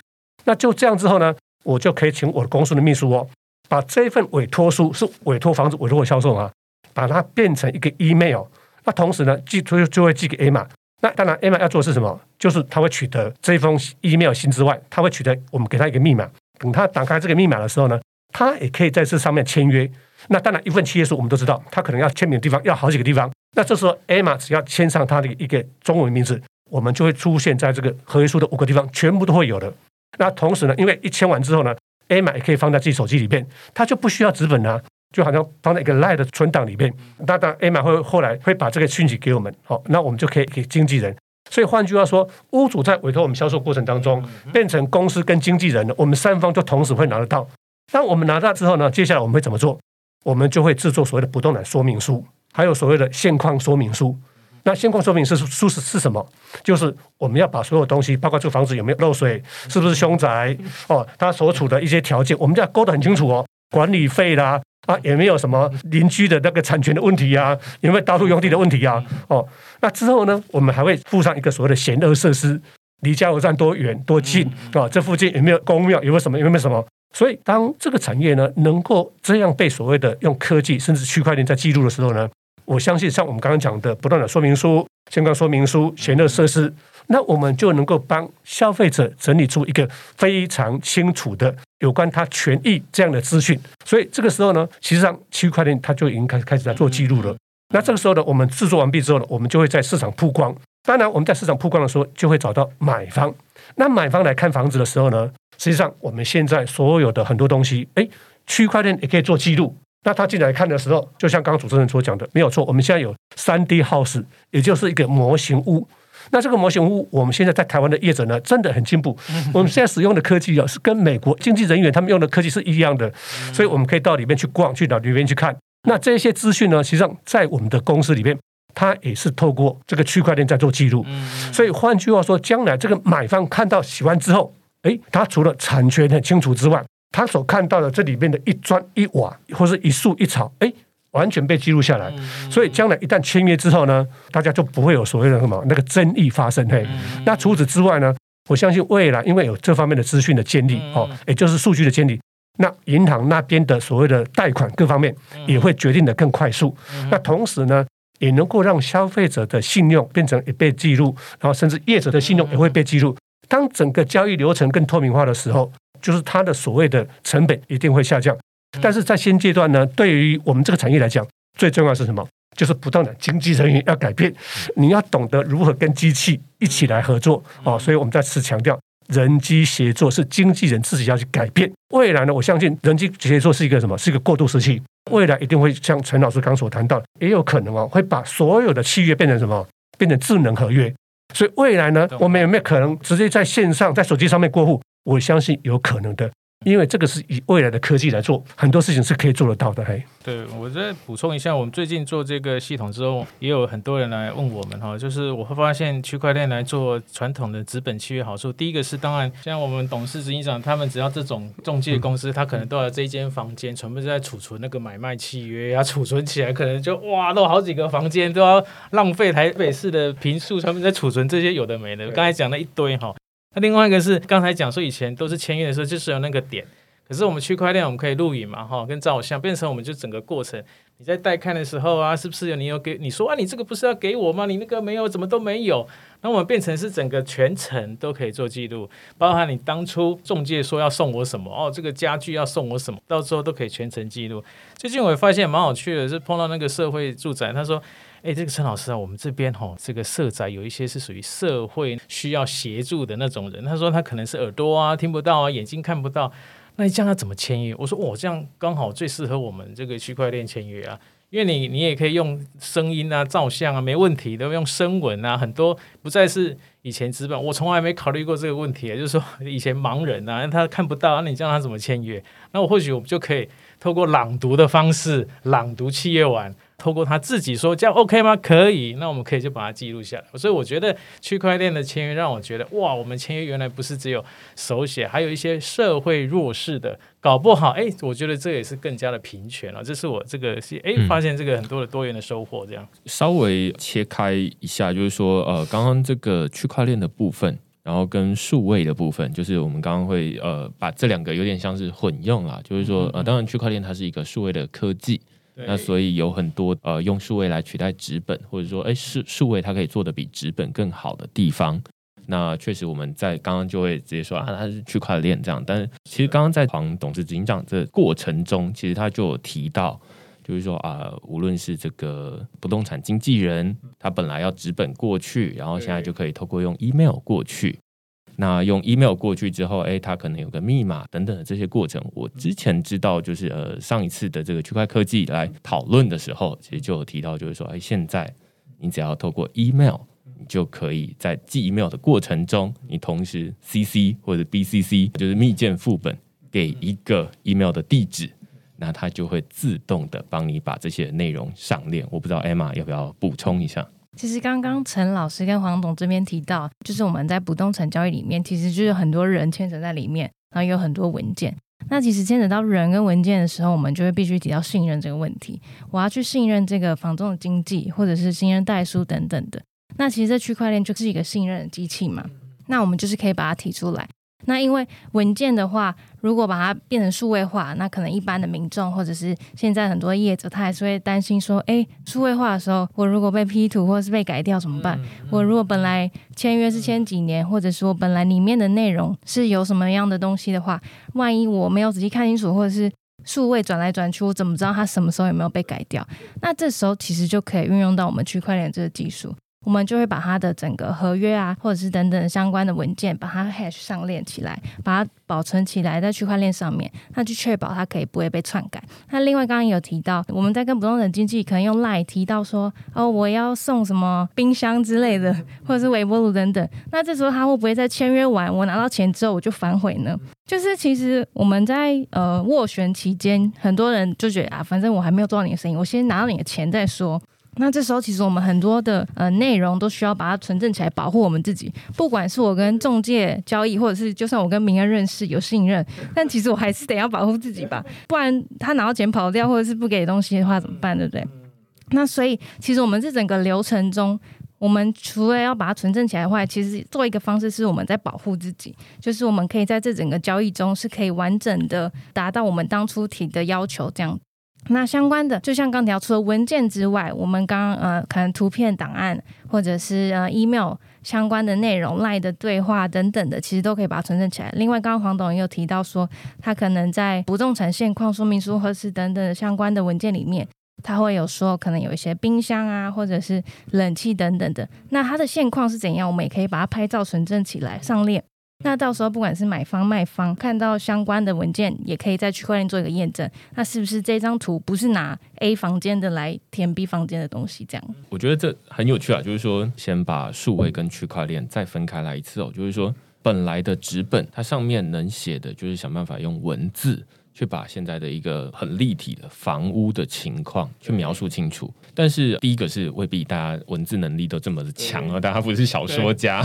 那就这样之后呢，我就可以请我的公司的秘书哦，把这份委托书是委托房子委托销售啊，把它变成一个 email，那同时呢，寄就就会寄给艾玛。那当然，，Emma 要做的是什么？就是他会取得这封 email 信之外，他会取得我们给他一个密码。等他打开这个密码的时候呢，他也可以在这上面签约。那当然，一份契约书我们都知道，他可能要签名的地方要好几个地方。那这时候，Emma 只要签上他的一个中文名字，我们就会出现在这个合约书的五个地方，全部都会有的。那同时呢，因为一签完之后呢，Emma 也可以放在自己手机里面，他就不需要纸本啊，就好像放在一个 Live 的存档里面。那当然，Emma 会后来会把这个讯息给我们，好，那我们就可以给经纪人。所以换句话说，屋主在委托我们销售过程当中，变成公司跟经纪人了，我们三方就同时会拿得到。当我们拿到之后呢，接下来我们会怎么做？我们就会制作所谓的不动产说明书，还有所谓的现况说明书。那现况说明书书是是什么？就是我们要把所有东西，包括这个房子有没有漏水，是不是凶宅，哦，它所处的一些条件，我们要勾得很清楚哦。管理费啦，啊，也没有什么邻居的那个产权的问题啊，有没有道路用地的问题啊？哦，那之后呢，我们还会附上一个所谓的险恶设施，离加油站多远多近啊？这附近有没有公庙？有没有什么？有没有什么？所以，当这个产业呢，能够这样被所谓的用科技甚至区块链在记录的时候呢，我相信像我们刚刚讲的不断的说明书、相关说明书、险恶设施，那我们就能够帮消费者整理出一个非常清楚的有关他权益这样的资讯。所以这个时候呢，其实上区块链它就已经开始开始在做记录了。那这个时候呢，我们制作完毕之后呢，我们就会在市场曝光。当然，我们在市场曝光的时候，就会找到买方。那买方来看房子的时候呢？实际上，我们现在所有的很多东西，哎，区块链也可以做记录。那他进来看的时候，就像刚刚主持人所讲的，没有错。我们现在有三 D house，也就是一个模型屋。那这个模型屋，我们现在在台湾的业者呢，真的很进步。我们现在使用的科技啊，是跟美国经纪人员他们用的科技是一样的，所以我们可以到里面去逛，去到里面去看。那这些资讯呢，实际上在我们的公司里面，它也是透过这个区块链在做记录。所以换句话说，将来这个买方看到喜欢之后。诶，他除了产权很清楚之外，他所看到的这里面的一砖一瓦或是一树一草，哎，完全被记录下来。所以将来一旦签约之后呢，大家就不会有所谓的什么那个争议发生。嘿，那除此之外呢，我相信未来因为有这方面的资讯的建立，哦，也就是数据的建立，那银行那边的所谓的贷款各方面也会决定的更快速。那同时呢，也能够让消费者的信用变成也被记录，然后甚至业者的信用也会被记录。当整个交易流程更透明化的时候，就是它的所谓的成本一定会下降。但是在现阶段呢，对于我们这个产业来讲，最重要是什么？就是不断的经济人员要改变，你要懂得如何跟机器一起来合作哦。所以我们再次强调，人机协作是经纪人自己要去改变。未来呢，我相信人机协作是一个什么？是一个过渡时期。未来一定会像陈老师刚所谈到，也有可能哦，会把所有的契约变成什么？变成智能合约。所以未来呢，我们有没有可能直接在线上在手机上面过户？我相信有可能的。因为这个是以未来的科技来做，很多事情是可以做得到的。嘿，对我再补充一下，我们最近做这个系统之后，也有很多人来问我们哈，就是我会发现区块链来做传统的资本契约好处。第一个是，当然像我们董事执行长他们，只要这种中介公司，他可能都要这一间房间全部在储存那个买卖契约啊，储存起来可能就哇，都好几个房间都要浪费台北市的平数，他们在储存这些有的没的。刚才讲了一堆哈。那另外一个是刚才讲说以前都是签约的时候就是有那个点，可是我们区块链我们可以录影嘛哈，跟照相变成我们就整个过程，你在带看的时候啊，是不是有你有给你说啊，你这个不是要给我吗？你那个没有，怎么都没有？那我们变成是整个全程都可以做记录，包含你当初中介说要送我什么哦，这个家具要送我什么，到时候都可以全程记录。最近我也发现蛮有趣的，是碰到那个社会住宅，他说。哎，这个陈老师啊，我们这边哈，这个社宅有一些是属于社会需要协助的那种人。他说他可能是耳朵啊听不到啊，眼睛看不到，那你叫他怎么签约？我说我这样刚好最适合我们这个区块链签约啊，因为你你也可以用声音啊、照相啊，没问题，都用声纹啊，很多不再是以前资本。我从来没考虑过这个问题，就是说以前盲人啊，他看不到，那你叫他怎么签约？那我或许我们就可以透过朗读的方式朗读契约完。透过他自己说这样 OK 吗？可以，那我们可以就把它记录下来。所以我觉得区块链的签约让我觉得哇，我们签约原来不是只有手写，还有一些社会弱势的，搞不好哎，我觉得这也是更加的平权了。这是我这个是哎发现这个很多的多元的收获。这样稍微切开一下，就是说呃，刚刚这个区块链的部分，然后跟数位的部分，就是我们刚刚会呃把这两个有点像是混用啦，就是说呃，当然区块链它是一个数位的科技。那所以有很多呃用数位来取代纸本，或者说哎数数位它可以做的比纸本更好的地方。那确实我们在刚刚就会直接说啊它是区块链这样，但是其实刚刚在黄董事执行长这过程中，其实他就有提到，就是说啊无论是这个不动产经纪人，他本来要纸本过去，然后现在就可以透过用 email 过去。那用 email 过去之后，哎，他可能有个密码等等的这些过程。我之前知道，就是呃上一次的这个区块科技来讨论的时候，其实就有提到，就是说，哎，现在你只要透过 email，你就可以在寄 email 的过程中，你同时 CC 或者 BCC，就是密件副本给一个 email 的地址，那它就会自动的帮你把这些内容上链。我不知道 Emma 要不要补充一下。其实刚刚陈老师跟黄董这边提到，就是我们在不动产交易里面，其实就是很多人牵扯在里面，然后有很多文件。那其实牵扯到人跟文件的时候，我们就会必须提到信任这个问题。我要去信任这个房仲的经济，或者是信任代书等等的。那其实这区块链就是一个信任的机器嘛。那我们就是可以把它提出来。那因为文件的话，如果把它变成数位化，那可能一般的民众或者是现在很多业者，他还是会担心说：，哎，数位化的时候，我如果被 P 图或者是被改掉怎么办？我如果本来签约是签几年，或者说本来里面的内容是有什么样的东西的话，万一我没有仔细看清楚，或者是数位转来转去，我怎么知道它什么时候有没有被改掉？那这时候其实就可以运用到我们区块链这个技术。我们就会把它的整个合约啊，或者是等等相关的文件，把它 hash 上链起来，把它保存起来在区块链上面，那就确保它可以不会被篡改。那另外刚刚有提到，我们在跟不动产经纪可能用 line 提到说，哦，我要送什么冰箱之类的，或者是微波炉等等。那这时候他会不会在签约完，我拿到钱之后我就反悔呢？就是其实我们在呃斡旋期间，很多人就觉得啊，反正我还没有做到你的生意，我先拿到你的钱再说。那这时候，其实我们很多的呃内容都需要把它存证起来，保护我们自己。不管是我跟中介交易，或者是就算我跟名人认识有信任，但其实我还是得要保护自己吧，不然他拿到钱跑掉，或者是不给东西的话怎么办？对不对？那所以，其实我们这整个流程中，我们除了要把它存证起来的话，其实做一个方式是我们在保护自己，就是我们可以在这整个交易中是可以完整的达到我们当初提的要求，这样。那相关的，就像刚提到，除了文件之外，我们刚呃可能图片档案或者是呃 email 相关的内容、赖的对话等等的，其实都可以把它存证起来。另外，刚刚黄董也有提到说，他可能在不动产现况说明书或是等等相关的文件里面，他会有说可能有一些冰箱啊，或者是冷气等等的。那它的现况是怎样，我们也可以把它拍照存证起来上链。那到时候不管是买方卖方看到相关的文件，也可以在区块链做一个验证。那是不是这张图不是拿 A 房间的来填 B 房间的东西？这样，我觉得这很有趣啊。就是说，先把数位跟区块链再分开来一次哦。就是说，本来的纸本它上面能写的就是想办法用文字。去把现在的一个很立体的房屋的情况去描述清楚，但是第一个是未必大家文字能力都这么的强啊，大家不是小说家。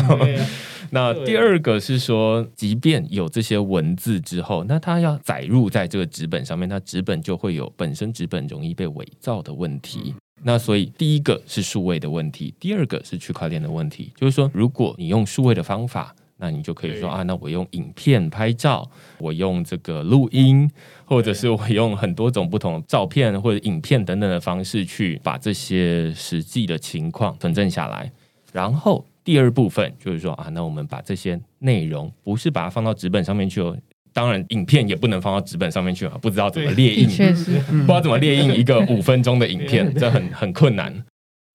那第二个是说，即便有这些文字之后，那它要载入在这个纸本上面，那纸本就会有本身纸本容易被伪造的问题。那所以第一个是数位的问题，第二个是区块链的问题，就是说，如果你用数位的方法。那你就可以说啊，那我用影片拍照，我用这个录音，或者是我用很多种不同的照片或者影片等等的方式去把这些实际的情况存证下来。然后第二部分就是说啊，那我们把这些内容不是把它放到纸本上面去哦，当然影片也不能放到纸本上面去啊，不知道怎么列印，确实不知道怎么列印一个 五分钟的影片，这很很困难。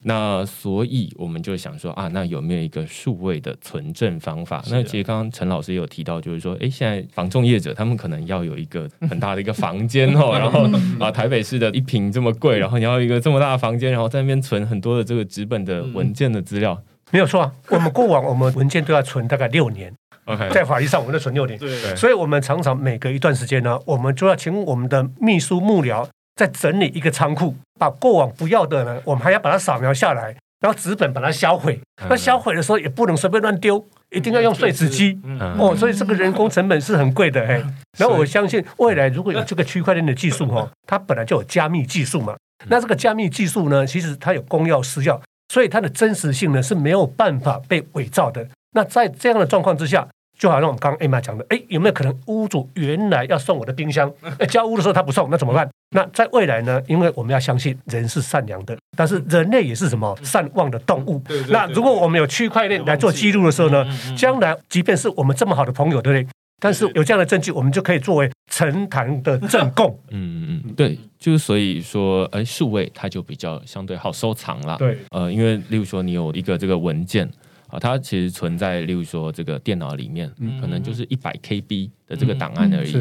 那所以我们就想说啊，那有没有一个数位的存证方法？那其实刚刚陈老师也有提到，就是说，哎，现在房仲业者他们可能要有一个很大的一个房间哦，然后啊，台北市的一平这么贵，然后你要一个这么大的房间，然后在那边存很多的这个纸本的文件的资料，没有错啊。我们过往我们文件都要存大概六年，OK，在法律上我们都存六年，对，所以我们常常每隔一段时间呢，我们就要请我们的秘书幕僚再整理一个仓库，把过往不要的呢，我们还要把它扫描下来。然后纸本把它销毁，那销毁的时候也不能随便乱丢，一定要用碎纸机哦，所以这个人工成本是很贵的哎。然后我相信未来如果有这个区块链的技术哈，它本来就有加密技术嘛，那这个加密技术呢，其实它有公钥私钥，所以它的真实性呢是没有办法被伪造的。那在这样的状况之下。就好像我们刚刚 Emma 讲的，哎，有没有可能屋主原来要送我的冰箱，交屋的时候他不送，那怎么办？那在未来呢？因为我们要相信人是善良的，但是人类也是什么善忘的动物。那如果我们有区块链来做记录的时候呢，将来即便是我们这么好的朋友，对不对？但是有这样的证据，我们就可以作为呈堂的证供。嗯嗯嗯，对，就是所以说，哎，数位它就比较相对好收藏了。对，呃，因为例如说你有一个这个文件。啊，它其实存在，例如说这个电脑里面，可能就是一百 KB 的这个档案而已。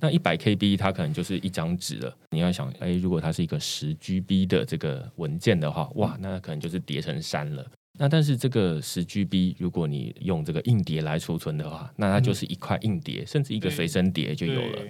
那一百 KB 它可能就是一张纸了。你要想，哎，如果它是一个十 GB 的这个文件的话，哇，那可能就是叠成山了。那但是这个十 GB，如果你用这个硬碟来储存的话，那它就是一块硬碟，甚至一个随身碟就有了。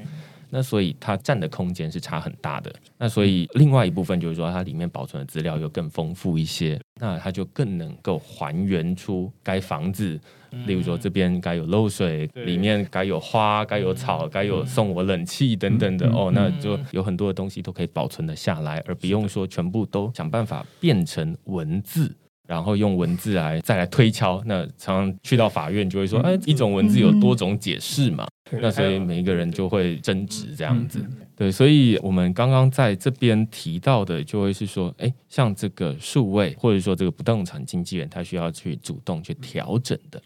那所以它占的空间是差很大的。那所以另外一部分就是说，它里面保存的资料又更丰富一些，那它就更能够还原出该房子，例如说这边该有漏水，里面该有花，该有草，该有送我冷气等等的哦，那就有很多的东西都可以保存的下来，而不用说全部都想办法变成文字。然后用文字来再来推敲，那常常去到法院就会说，哎，一种文字有多种解释嘛，那所以每一个人就会争执这样子。对，所以我们刚刚在这边提到的，就会是说，哎，像这个数位或者说这个不动产经纪人，他需要去主动去调整的。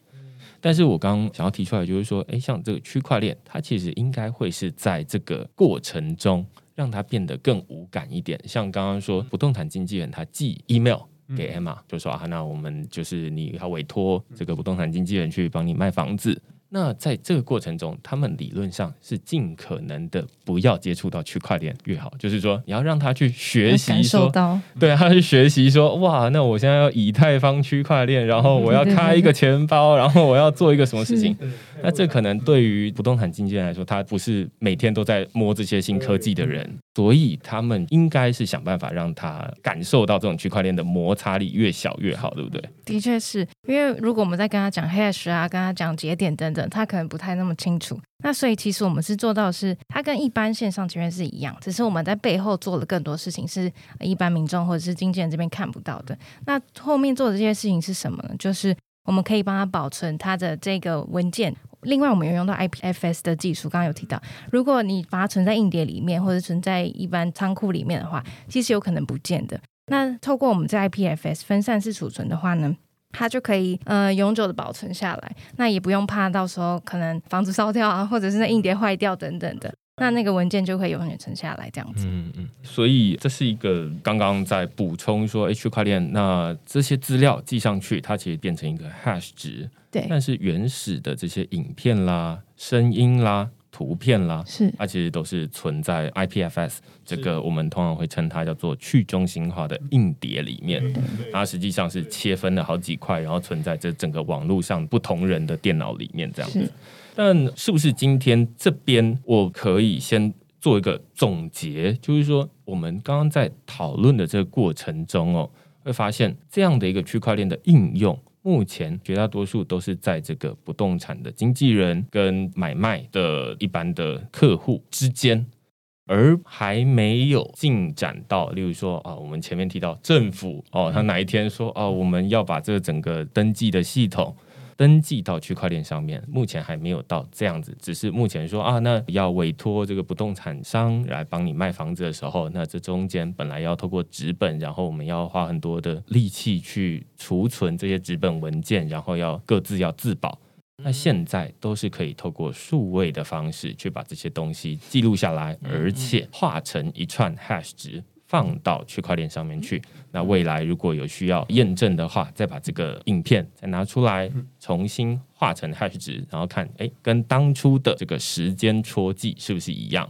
但是我刚刚想要提出来，就是说，哎，像这个区块链，它其实应该会是在这个过程中让它变得更无感一点。像刚刚说，不动产经纪人他寄 email。给 Emma 就说啊，那我们就是你要委托这个不动产经纪人去帮你卖房子。那在这个过程中，他们理论上是尽可能的不要接触到区块链越好，就是说你要让他去学习，说对，他去学习说哇，那我现在要以太坊区块链，然后我要开一个钱包，然后我要做一个什么事情。那这可能对于不动产经纪人来说，他不是每天都在摸这些新科技的人，所以他们应该是想办法让他感受到这种区块链的摩擦力越小越好，对不对？的确是。因为如果我们在跟他讲 hash 啊，跟他讲节点等等，他可能不太那么清楚。那所以其实我们是做到是，它跟一般线上签约是一样，只是我们在背后做了更多事情，是一般民众或者是经纪人这边看不到的。那后面做的这些事情是什么呢？就是我们可以帮他保存他的这个文件。另外，我们有用到 IPFS 的技术，刚刚有提到，如果你把它存在硬碟里面，或者存在一般仓库里面的话，其实有可能不见的。那透过我们在 IPFS 分散式储存的话呢，它就可以呃永久的保存下来，那也不用怕到时候可能房子烧掉啊，或者是那硬碟坏掉等等的。那那个文件就会永远存下来，这样子。嗯嗯。所以这是一个刚刚在补充说，区块链那这些资料记上去，它其实变成一个 hash 值。对。但是原始的这些影片啦、声音啦、图片啦，是它其实都是存在 IPFS 这个我们通常会称它叫做去中心化的硬碟里面。它实际上是切分了好几块，然后存在这整个网络上不同人的电脑里面这样子。但是不是今天这边我可以先做一个总结，就是说我们刚刚在讨论的这个过程中哦，会发现这样的一个区块链的应用，目前绝大多数都是在这个不动产的经纪人跟买卖的一般的客户之间，而还没有进展到，例如说啊，我们前面提到政府哦，他哪一天说啊，我们要把这个整个登记的系统。登记到区块链上面，目前还没有到这样子，只是目前说啊，那要委托这个不动产商来帮你卖房子的时候，那这中间本来要透过纸本，然后我们要花很多的力气去储存这些纸本文件，然后要各自要自保，那现在都是可以透过数位的方式去把这些东西记录下来，而且化成一串 hash 值。放到区块链上面去。那未来如果有需要验证的话，再把这个影片再拿出来，重新画成 hash 值，然后看，哎，跟当初的这个时间戳记是不是一样？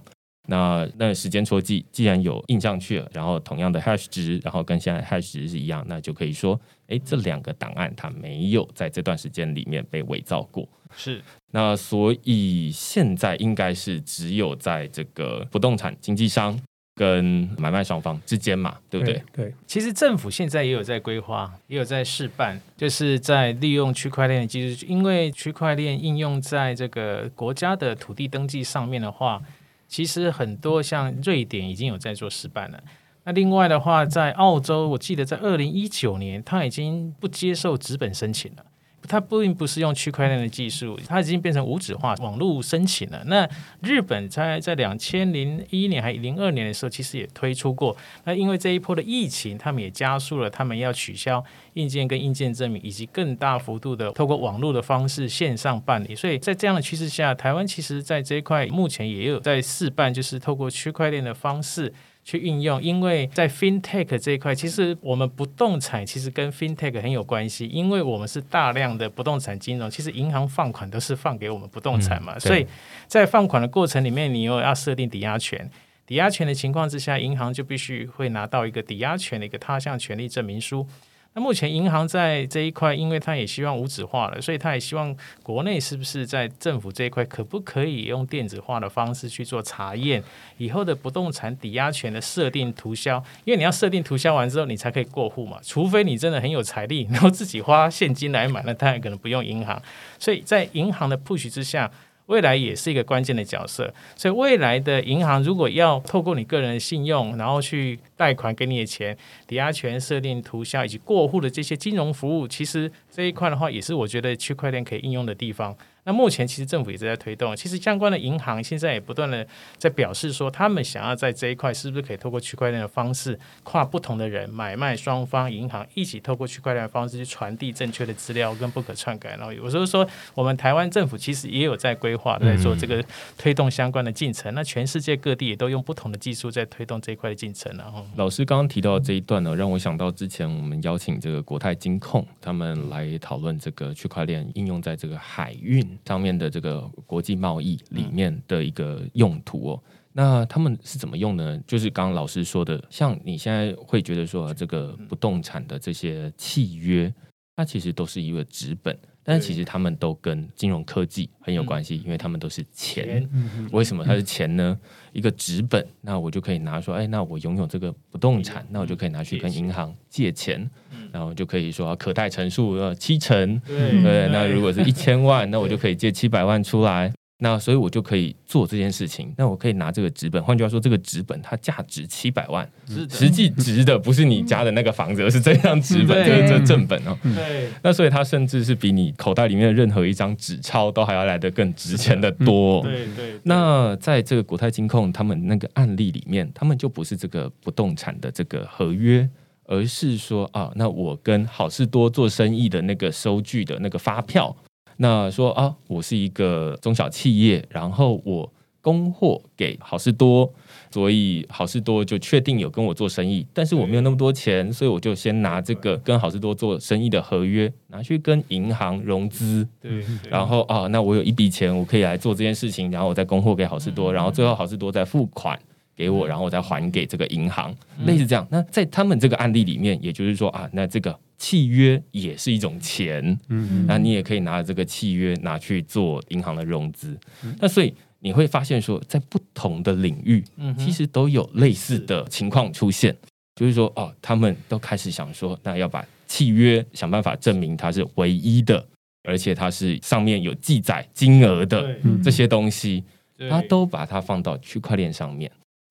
那那时间戳记既然有印上去了，然后同样的 hash 值，然后跟现在 hash 值是一样，那就可以说，哎，这两个档案它没有在这段时间里面被伪造过。是。那所以现在应该是只有在这个不动产经纪商。跟买卖双方之间嘛，对不对？对，其实政府现在也有在规划，也有在试办，就是在利用区块链的技术，因为区块链应用在这个国家的土地登记上面的话，其实很多像瑞典已经有在做试办了。那另外的话，在澳洲，我记得在二零一九年，他已经不接受纸本申请了。它并不是用区块链的技术，它已经变成无纸化网络申请了。那日本在在两千零一年还零二年的时候，其实也推出过。那因为这一波的疫情，他们也加速了他们要取消硬件跟硬件证明，以及更大幅度的透过网络的方式线上办理。所以在这样的趋势下，台湾其实在这一块目前也有在试办，就是透过区块链的方式。去运用，因为在 FinTech 这一块，其实我们不动产其实跟 FinTech 很有关系，因为我们是大量的不动产金融，其实银行放款都是放给我们不动产嘛，所以在放款的过程里面，你又要设定抵押权，抵押权的情况之下，银行就必须会拿到一个抵押权的一个他项权利证明书。那目前银行在这一块，因为它也希望无纸化了，所以它也希望国内是不是在政府这一块可不可以用电子化的方式去做查验以后的不动产抵押权的设定涂销？因为你要设定涂销完之后，你才可以过户嘛。除非你真的很有财力，然后自己花现金来买，那当然可能不用银行。所以在银行的 push 之下。未来也是一个关键的角色，所以未来的银行如果要透过你个人的信用，然后去贷款给你的钱、抵押权设定、涂销以及过户的这些金融服务，其实这一块的话，也是我觉得区块链可以应用的地方。那目前其实政府一直在推动，其实相关的银行现在也不断的在表示说，他们想要在这一块是不是可以透过区块链的方式，跨不同的人买卖双方银行一起透过区块链的方式去传递正确的资料跟不可篡改。然后有时候说，我们台湾政府其实也有在规划，在做这个推动相关的进程。那全世界各地也都用不同的技术在推动这一块的进程。然后老师刚刚提到这一段呢，让我想到之前我们邀请这个国泰金控他们来讨论这个区块链应用在这个海运上面的这个。国际贸易里面的一个用途哦，那他们是怎么用呢？就是刚刚老师说的，像你现在会觉得说，这个不动产的这些契约，它其实都是一个纸本，但是其实他们都跟金融科技很有关系，因为他们都是钱。为什么它是钱呢？一个纸本，那我就可以拿说，哎，那我拥有这个不动产，那我就可以拿去跟银行借钱，然后就可以说可贷成数呃七成，对，那如果是一千万，那我就可以借七百万出来。那所以，我就可以做这件事情。那我可以拿这个纸本，换句话说，这个纸本它价值七百万，实际值的不是你家的那个房子，而是这张纸本，这这正本哦。对。那所以它甚至是比你口袋里面的任何一张纸钞都还要来得更值钱的多。对对。那在这个国泰金控他们那个案例里面，他们就不是这个不动产的这个合约，而是说啊，那我跟好事多做生意的那个收据的那个发票。那说啊，我是一个中小企业，然后我供货给好事多，所以好事多就确定有跟我做生意，但是我没有那么多钱，所以我就先拿这个跟好事多做生意的合约拿去跟银行融资，对，然后啊，那我有一笔钱，我可以来做这件事情，然后我再供货给好事多，然后最后好事多再付款。给我，然后我再还给这个银行，类似这样。那在他们这个案例里面，也就是说啊，那这个契约也是一种钱，嗯，那你也可以拿这个契约拿去做银行的融资。那所以你会发现说，在不同的领域，其实都有类似的情况出现，就是说哦，他们都开始想说，那要把契约想办法证明它是唯一的，而且它是上面有记载金额的这些东西，他都把它放到区块链上面。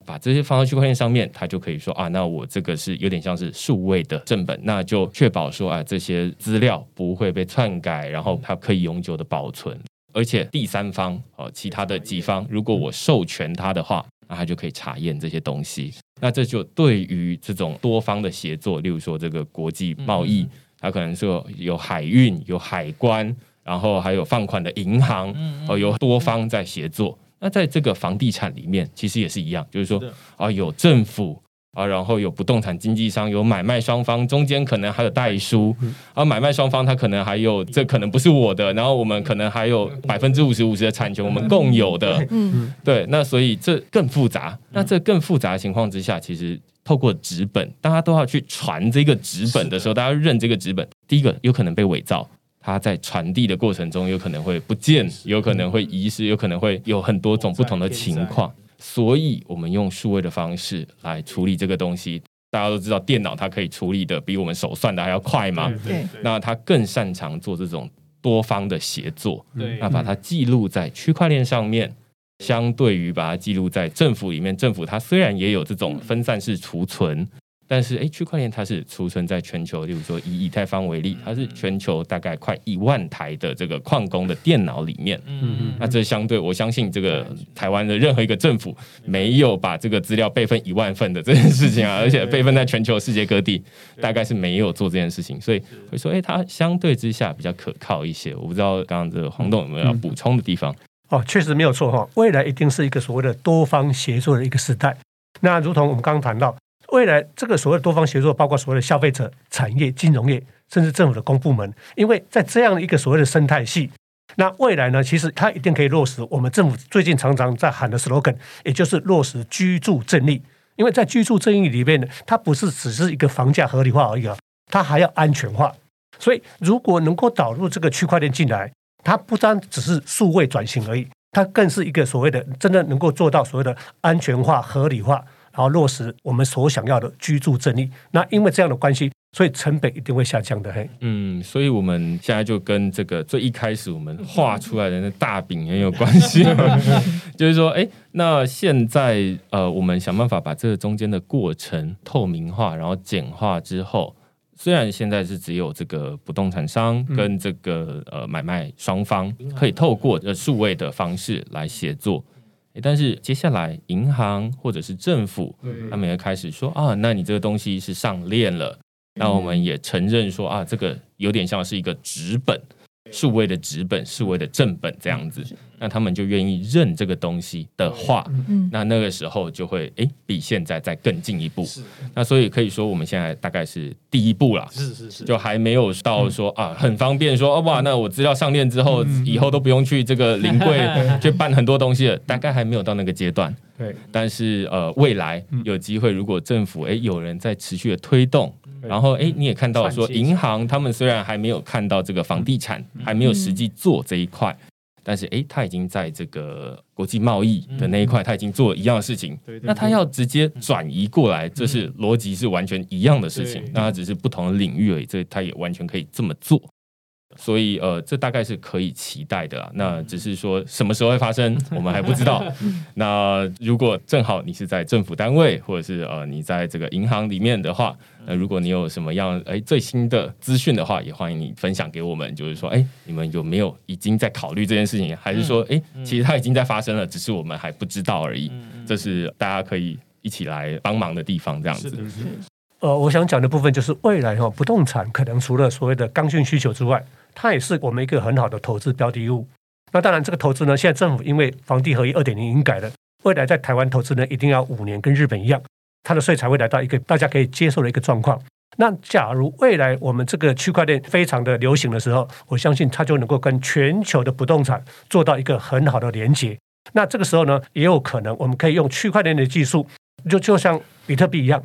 把这些放到区块链上面，它就可以说啊，那我这个是有点像是数位的正本，那就确保说啊，这些资料不会被篡改，然后它可以永久的保存。而且第三方哦，其他的几方，如果我授权它的话，那它就可以查验这些东西。那这就对于这种多方的协作，例如说这个国际贸易，它可能说有海运、有海关，然后还有放款的银行，哦，有多方在协作。那在这个房地产里面，其实也是一样，就是说啊，有政府啊，然后有不动产经纪商，有买卖双方，中间可能还有代书，啊，买卖双方他可能还有这可能不是我的，然后我们可能还有百分之五十五十的产权，我们共有的，嗯，对，那所以这更复杂。那这更复杂的情况之下，其实透过纸本，大家都要去传这个纸本的时候，大家认这个纸本，第一个有可能被伪造。它在传递的过程中，有可能会不见，有可能会遗失，有可能会有很多种不同的情况。所以，我们用数位的方式来处理这个东西。大家都知道，电脑它可以处理的比我们手算的还要快嘛？对。那它更擅长做这种多方的协作。对。那把它记录在区块链上面，相对于把它记录在政府里面，政府它虽然也有这种分散式储存。但是，哎，区块链它是储存在全球，例如说以以太坊为例，它是全球大概快一万台的这个矿工的电脑里面。嗯嗯。那这相对，我相信这个台湾的任何一个政府没有把这个资料备份一万份的这件事情啊，而且备份在全球世界各地，大概是没有做这件事情，所以会说，哎，它相对之下比较可靠一些。我不知道刚刚这个黄董有没有要补充的地方？哦，确实没有错哈，未来一定是一个所谓的多方协作的一个时代。那如同我们刚刚谈到。未来这个所谓多方协作，包括所谓的消费者、产业、金融业，甚至政府的公部门，因为在这样的一个所谓的生态系，那未来呢，其实它一定可以落实我们政府最近常常在喊的 slogan，也就是落实居住正义。因为在居住正义里面呢，它不是只是一个房价合理化而已啊，它还要安全化。所以，如果能够导入这个区块链进来，它不单只是数位转型而已，它更是一个所谓的真的能够做到所谓的安全化、合理化，然后落实我们所想要的居住正义。那因为这样的关系，所以成本一定会下降的。嘿，嗯，所以我们现在就跟这个最一开始我们画出来的那大饼很有关系，就是说，哎，那现在呃，我们想办法把这个中间的过程透明化，然后简化之后。虽然现在是只有这个不动产商跟这个呃买卖双方可以透过呃数位的方式来协作，但是接下来银行或者是政府，他们也开始说啊，那你这个东西是上链了，那我们也承认说啊，这个有点像是一个纸本。数位的纸本、数位的正本这样子，那他们就愿意认这个东西的话，那那个时候就会哎比现在再更进一步。那所以可以说，我们现在大概是第一步了，是是是，就还没有到说啊很方便，说哦哇，那我资料上链之后，以后都不用去这个临柜去办很多东西了，大概还没有到那个阶段。对，但是呃，未来有机会，如果政府诶有人在持续的推动。然后，哎，你也看到说，银行他们虽然还没有看到这个房地产，还没有实际做这一块，但是，哎，他已经在这个国际贸易的那一块，他已经做了一样的事情。那他要直接转移过来，这是逻辑是完全一样的事情。那他只是不同的领域而已，这他也完全可以这么做。所以，呃，这大概是可以期待的。那只是说什么时候会发生，我们还不知道。那如果正好你是在政府单位，或者是呃你在这个银行里面的话，那如果你有什么样哎最新的资讯的话，也欢迎你分享给我们。就是说，哎，你们有没有已经在考虑这件事情，还是说，哎，其实它已经在发生了，只是我们还不知道而已。这是大家可以一起来帮忙的地方，这样子。呃，我想讲的部分就是未来哈，不动产可能除了所谓的刚性需求之外，它也是我们一个很好的投资标的物。那当然，这个投资呢，现在政府因为房地合一二点零已经改了，未来在台湾投资呢，一定要五年，跟日本一样，它的税才会来到一个大家可以接受的一个状况。那假如未来我们这个区块链非常的流行的时候，我相信它就能够跟全球的不动产做到一个很好的连接。那这个时候呢，也有可能我们可以用区块链的技术，就就像比特币一样。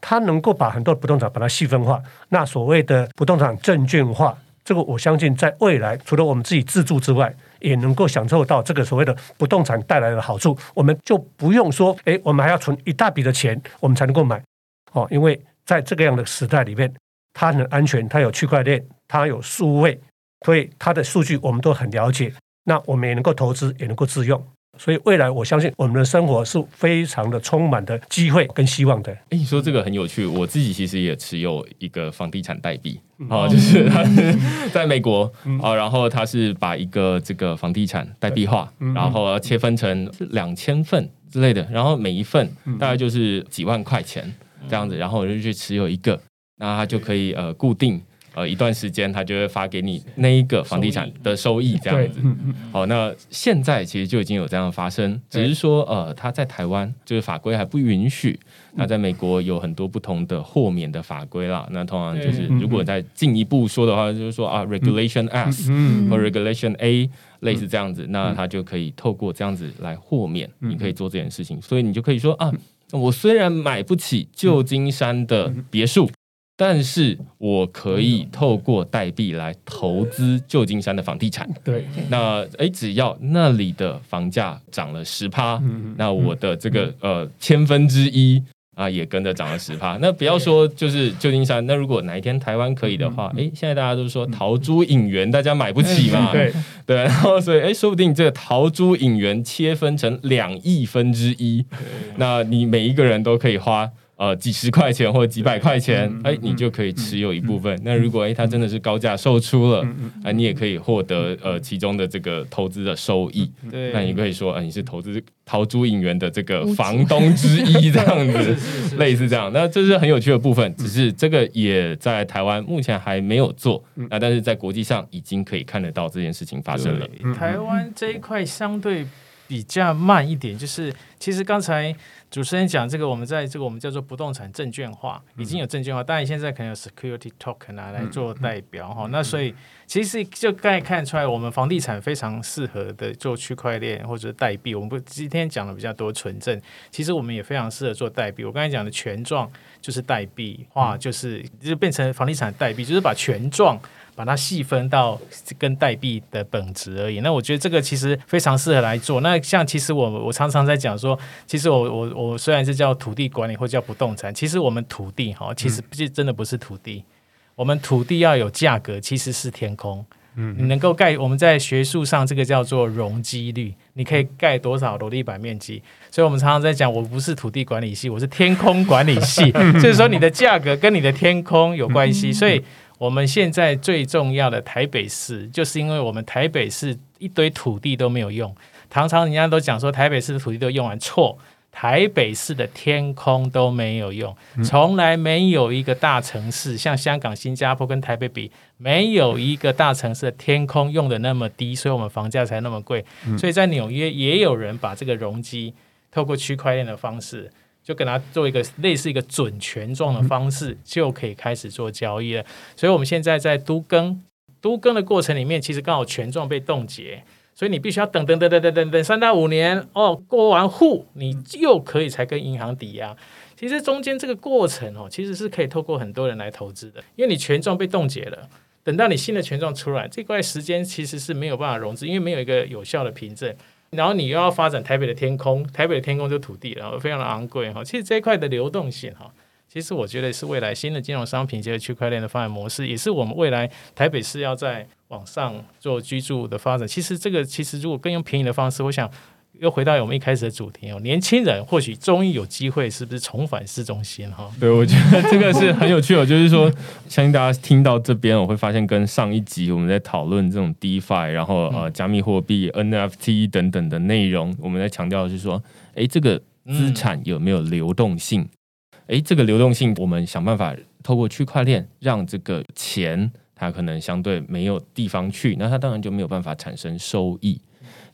它能够把很多不动产把它细分化，那所谓的不动产证券化，这个我相信在未来，除了我们自己自住之外，也能够享受到这个所谓的不动产带来的好处。我们就不用说，哎，我们还要存一大笔的钱，我们才能够买哦。因为在这个样的时代里面，它很安全，它有区块链，它有数位，所以它的数据我们都很了解。那我们也能够投资，也能够自用。所以未来，我相信我们的生活是非常的充满的机会跟希望的。哎，你说这个很有趣，我自己其实也持有一个房地产代币啊，就是 他在美国啊，然后他是把一个这个房地产代币化，然后切分成两千份之类的，然后每一份大概就是几万块钱这样子，然后我就去持有一个，那他就可以呃固定。呃，一段时间他就会发给你那一个房地产的收益这样子。好，那现在其实就已经有这样发生，只是说呃，他在台湾就是法规还不允许。那在美国有很多不同的豁免的法规啦。那通常就是如果再进一步说的话，就是说啊，Regulation S 和 Regulation A 类似这样子，那他就可以透过这样子来豁免，你可以做这件事情。所以你就可以说啊，我虽然买不起旧金山的别墅。但是我可以透过代币来投资旧金山的房地产。对，那诶，只要那里的房价涨了十趴，那我的这个呃千分之一啊也跟着涨了十趴。那不要说就是旧金山，那如果哪一天台湾可以的话，诶，现在大家都说桃珠引元，大家买不起嘛？对 对，然后所以诶，说不定这个桃珠引元切分成两亿分之一，那你每一个人都可以花。呃，几十块钱或者几百块钱，哎，你就可以持有一部分。那如果哎，它真的是高价售出了，哎，你也可以获得呃其中的这个投资的收益。对，那你可以说，呃，你是投资陶朱影园的这个房东之一，这样子，类似这样。那这是很有趣的部分，只是这个也在台湾目前还没有做，那但是在国际上已经可以看得到这件事情发生了。台湾这一块相对。比较慢一点，就是其其实刚才主持人讲这个，我们在这个我们叫做不动产证券化，已经有证券化，当然现在可能有 security token 啊来做代表哈。那所以其实就刚才看出来，我们房地产非常适合的做区块链或者代币。我们不今天讲的比较多纯正，其实我们也非常适合做代币。我刚才讲的权状就是代币化，就是就变成房地产代币，就是把权状。把它细分到跟代币的本质而已。那我觉得这个其实非常适合来做。那像其实我我常常在讲说，其实我我我虽然是叫土地管理或叫不动产，其实我们土地哈，其实不真的不是土地。我们土地要有价格，其实是天空。嗯，你能够盖，我们在学术上这个叫做容积率，你可以盖多少楼地板面积。所以我们常常在讲，我不是土地管理系，我是天空管理系。就是说，你的价格跟你的天空有关系。所以。我们现在最重要的台北市，就是因为我们台北市一堆土地都没有用。常常人家都讲说台北市的土地都用完，错。台北市的天空都没有用，从来没有一个大城市像香港、新加坡跟台北比，没有一个大城市的天空用的那么低，所以我们房价才那么贵。所以在纽约也有人把这个容积透过区块链的方式。就跟他做一个类似一个准权状的方式，就可以开始做交易了。所以，我们现在在都更都更的过程里面，其实刚好权状被冻结，所以你必须要等等等等等等等三到五年哦，过完户你又可以才跟银行抵押。其实中间这个过程哦，其实是可以透过很多人来投资的，因为你权状被冻结了，等到你新的权状出来，这块时间其实是没有办法融资，因为没有一个有效的凭证。然后你又要发展台北的天空，台北的天空就土地，然后非常的昂贵哈。其实这一块的流动性哈，其实我觉得是未来新的金融商品结合区块链的发展模式，也是我们未来台北市要在往上做居住的发展。其实这个其实如果更用便宜的方式，我想。又回到我们一开始的主题哦，年轻人或许终于有机会，是不是重返市中心哈？对，我觉得这个是很有趣哦。就是说，相信大家听到这边，我会发现跟上一集我们在讨论这种 DeFi，然后呃，加密货币、NFT 等等的内容，我们在强调的是说，哎，这个资产有没有流动性？哎，这个流动性，我们想办法透过区块链让这个钱，它可能相对没有地方去，那它当然就没有办法产生收益。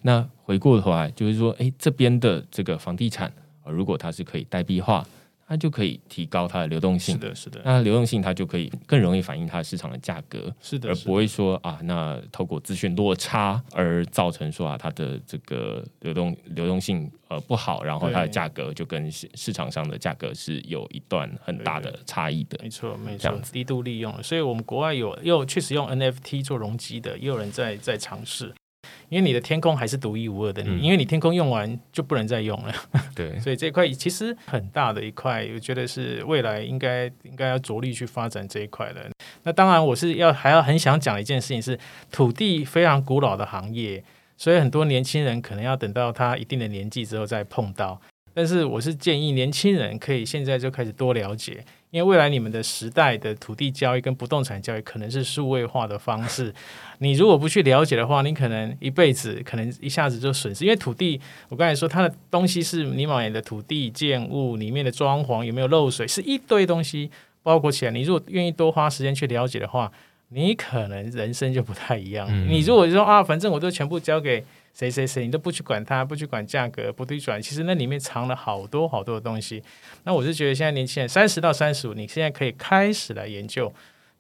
那回过头来，就是说，哎，这边的这个房地产啊，如果它是可以代币化，它就可以提高它的流动性。是的，是的。那流动性它就可以更容易反映它的市场的价格。是的，而不会说啊，那透过资讯落差而造成说啊，它的这个流动流动性呃不好，然后它的价格就跟市场上的价格是有一段很大的差异的。没错，没错，低度利用。所以我们国外有又确实用 NFT 做容积的，也有人在在尝试。因为你的天空还是独一无二的，你因为你天空用完就不能再用了。对，所以这块其实很大的一块，我觉得是未来应该应该要着力去发展这一块的。那当然，我是要还要很想讲一件事情是，土地非常古老的行业，所以很多年轻人可能要等到他一定的年纪之后再碰到。但是我是建议年轻人可以现在就开始多了解。因为未来你们的时代的土地交易跟不动产交易可能是数位化的方式，你如果不去了解的话，你可能一辈子可能一下子就损失。因为土地，我刚才说它的东西是你买的土地建物里面的装潢有没有漏水，是一堆东西包裹起来。你如果愿意多花时间去了解的话，你可能人生就不太一样。你如果说啊，反正我都全部交给。谁谁谁，你都不去管它，不去管价格，不去转，其实那里面藏了好多好多的东西。那我是觉得现在年轻人三十到三十五，你现在可以开始来研究。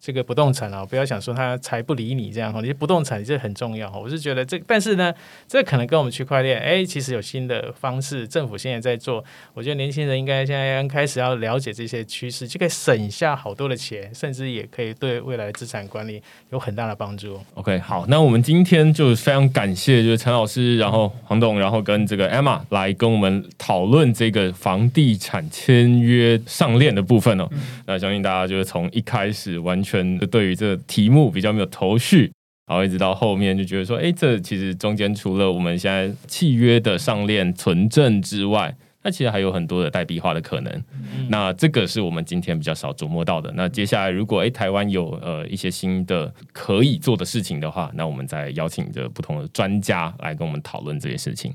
这个不动产啊，不要想说他才不理你这样哈，你不动产这很重要哈。我是觉得这，但是呢，这可能跟我们区块链，哎，其实有新的方式，政府现在在做。我觉得年轻人应该现在刚开始要了解这些趋势，就可以省下好多的钱，甚至也可以对未来的资产管理有很大的帮助。OK，好，那我们今天就非常感谢，就是陈老师，然后黄董，然后跟这个 Emma 来跟我们讨论这个房地产签约上链的部分哦。那相信大家就是从一开始完全。全对于这个题目比较没有头绪，然后一直到后面就觉得说，哎，这其实中间除了我们现在契约的上链存证之外，那其实还有很多的代币化的可能。那这个是我们今天比较少琢磨到的。那接下来如果哎台湾有呃一些新的可以做的事情的话，那我们再邀请着不同的专家来跟我们讨论这些事情。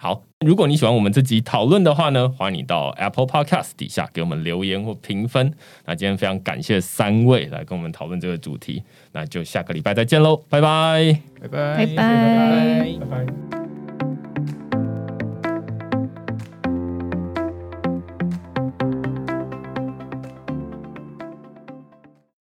好，如果你喜欢我们这集讨论的话呢，欢迎你到 Apple Podcast 底下给我们留言或评分。那今天非常感谢三位来跟我们讨论这个主题，那就下个礼拜再见喽，拜拜，拜拜，拜拜，拜拜。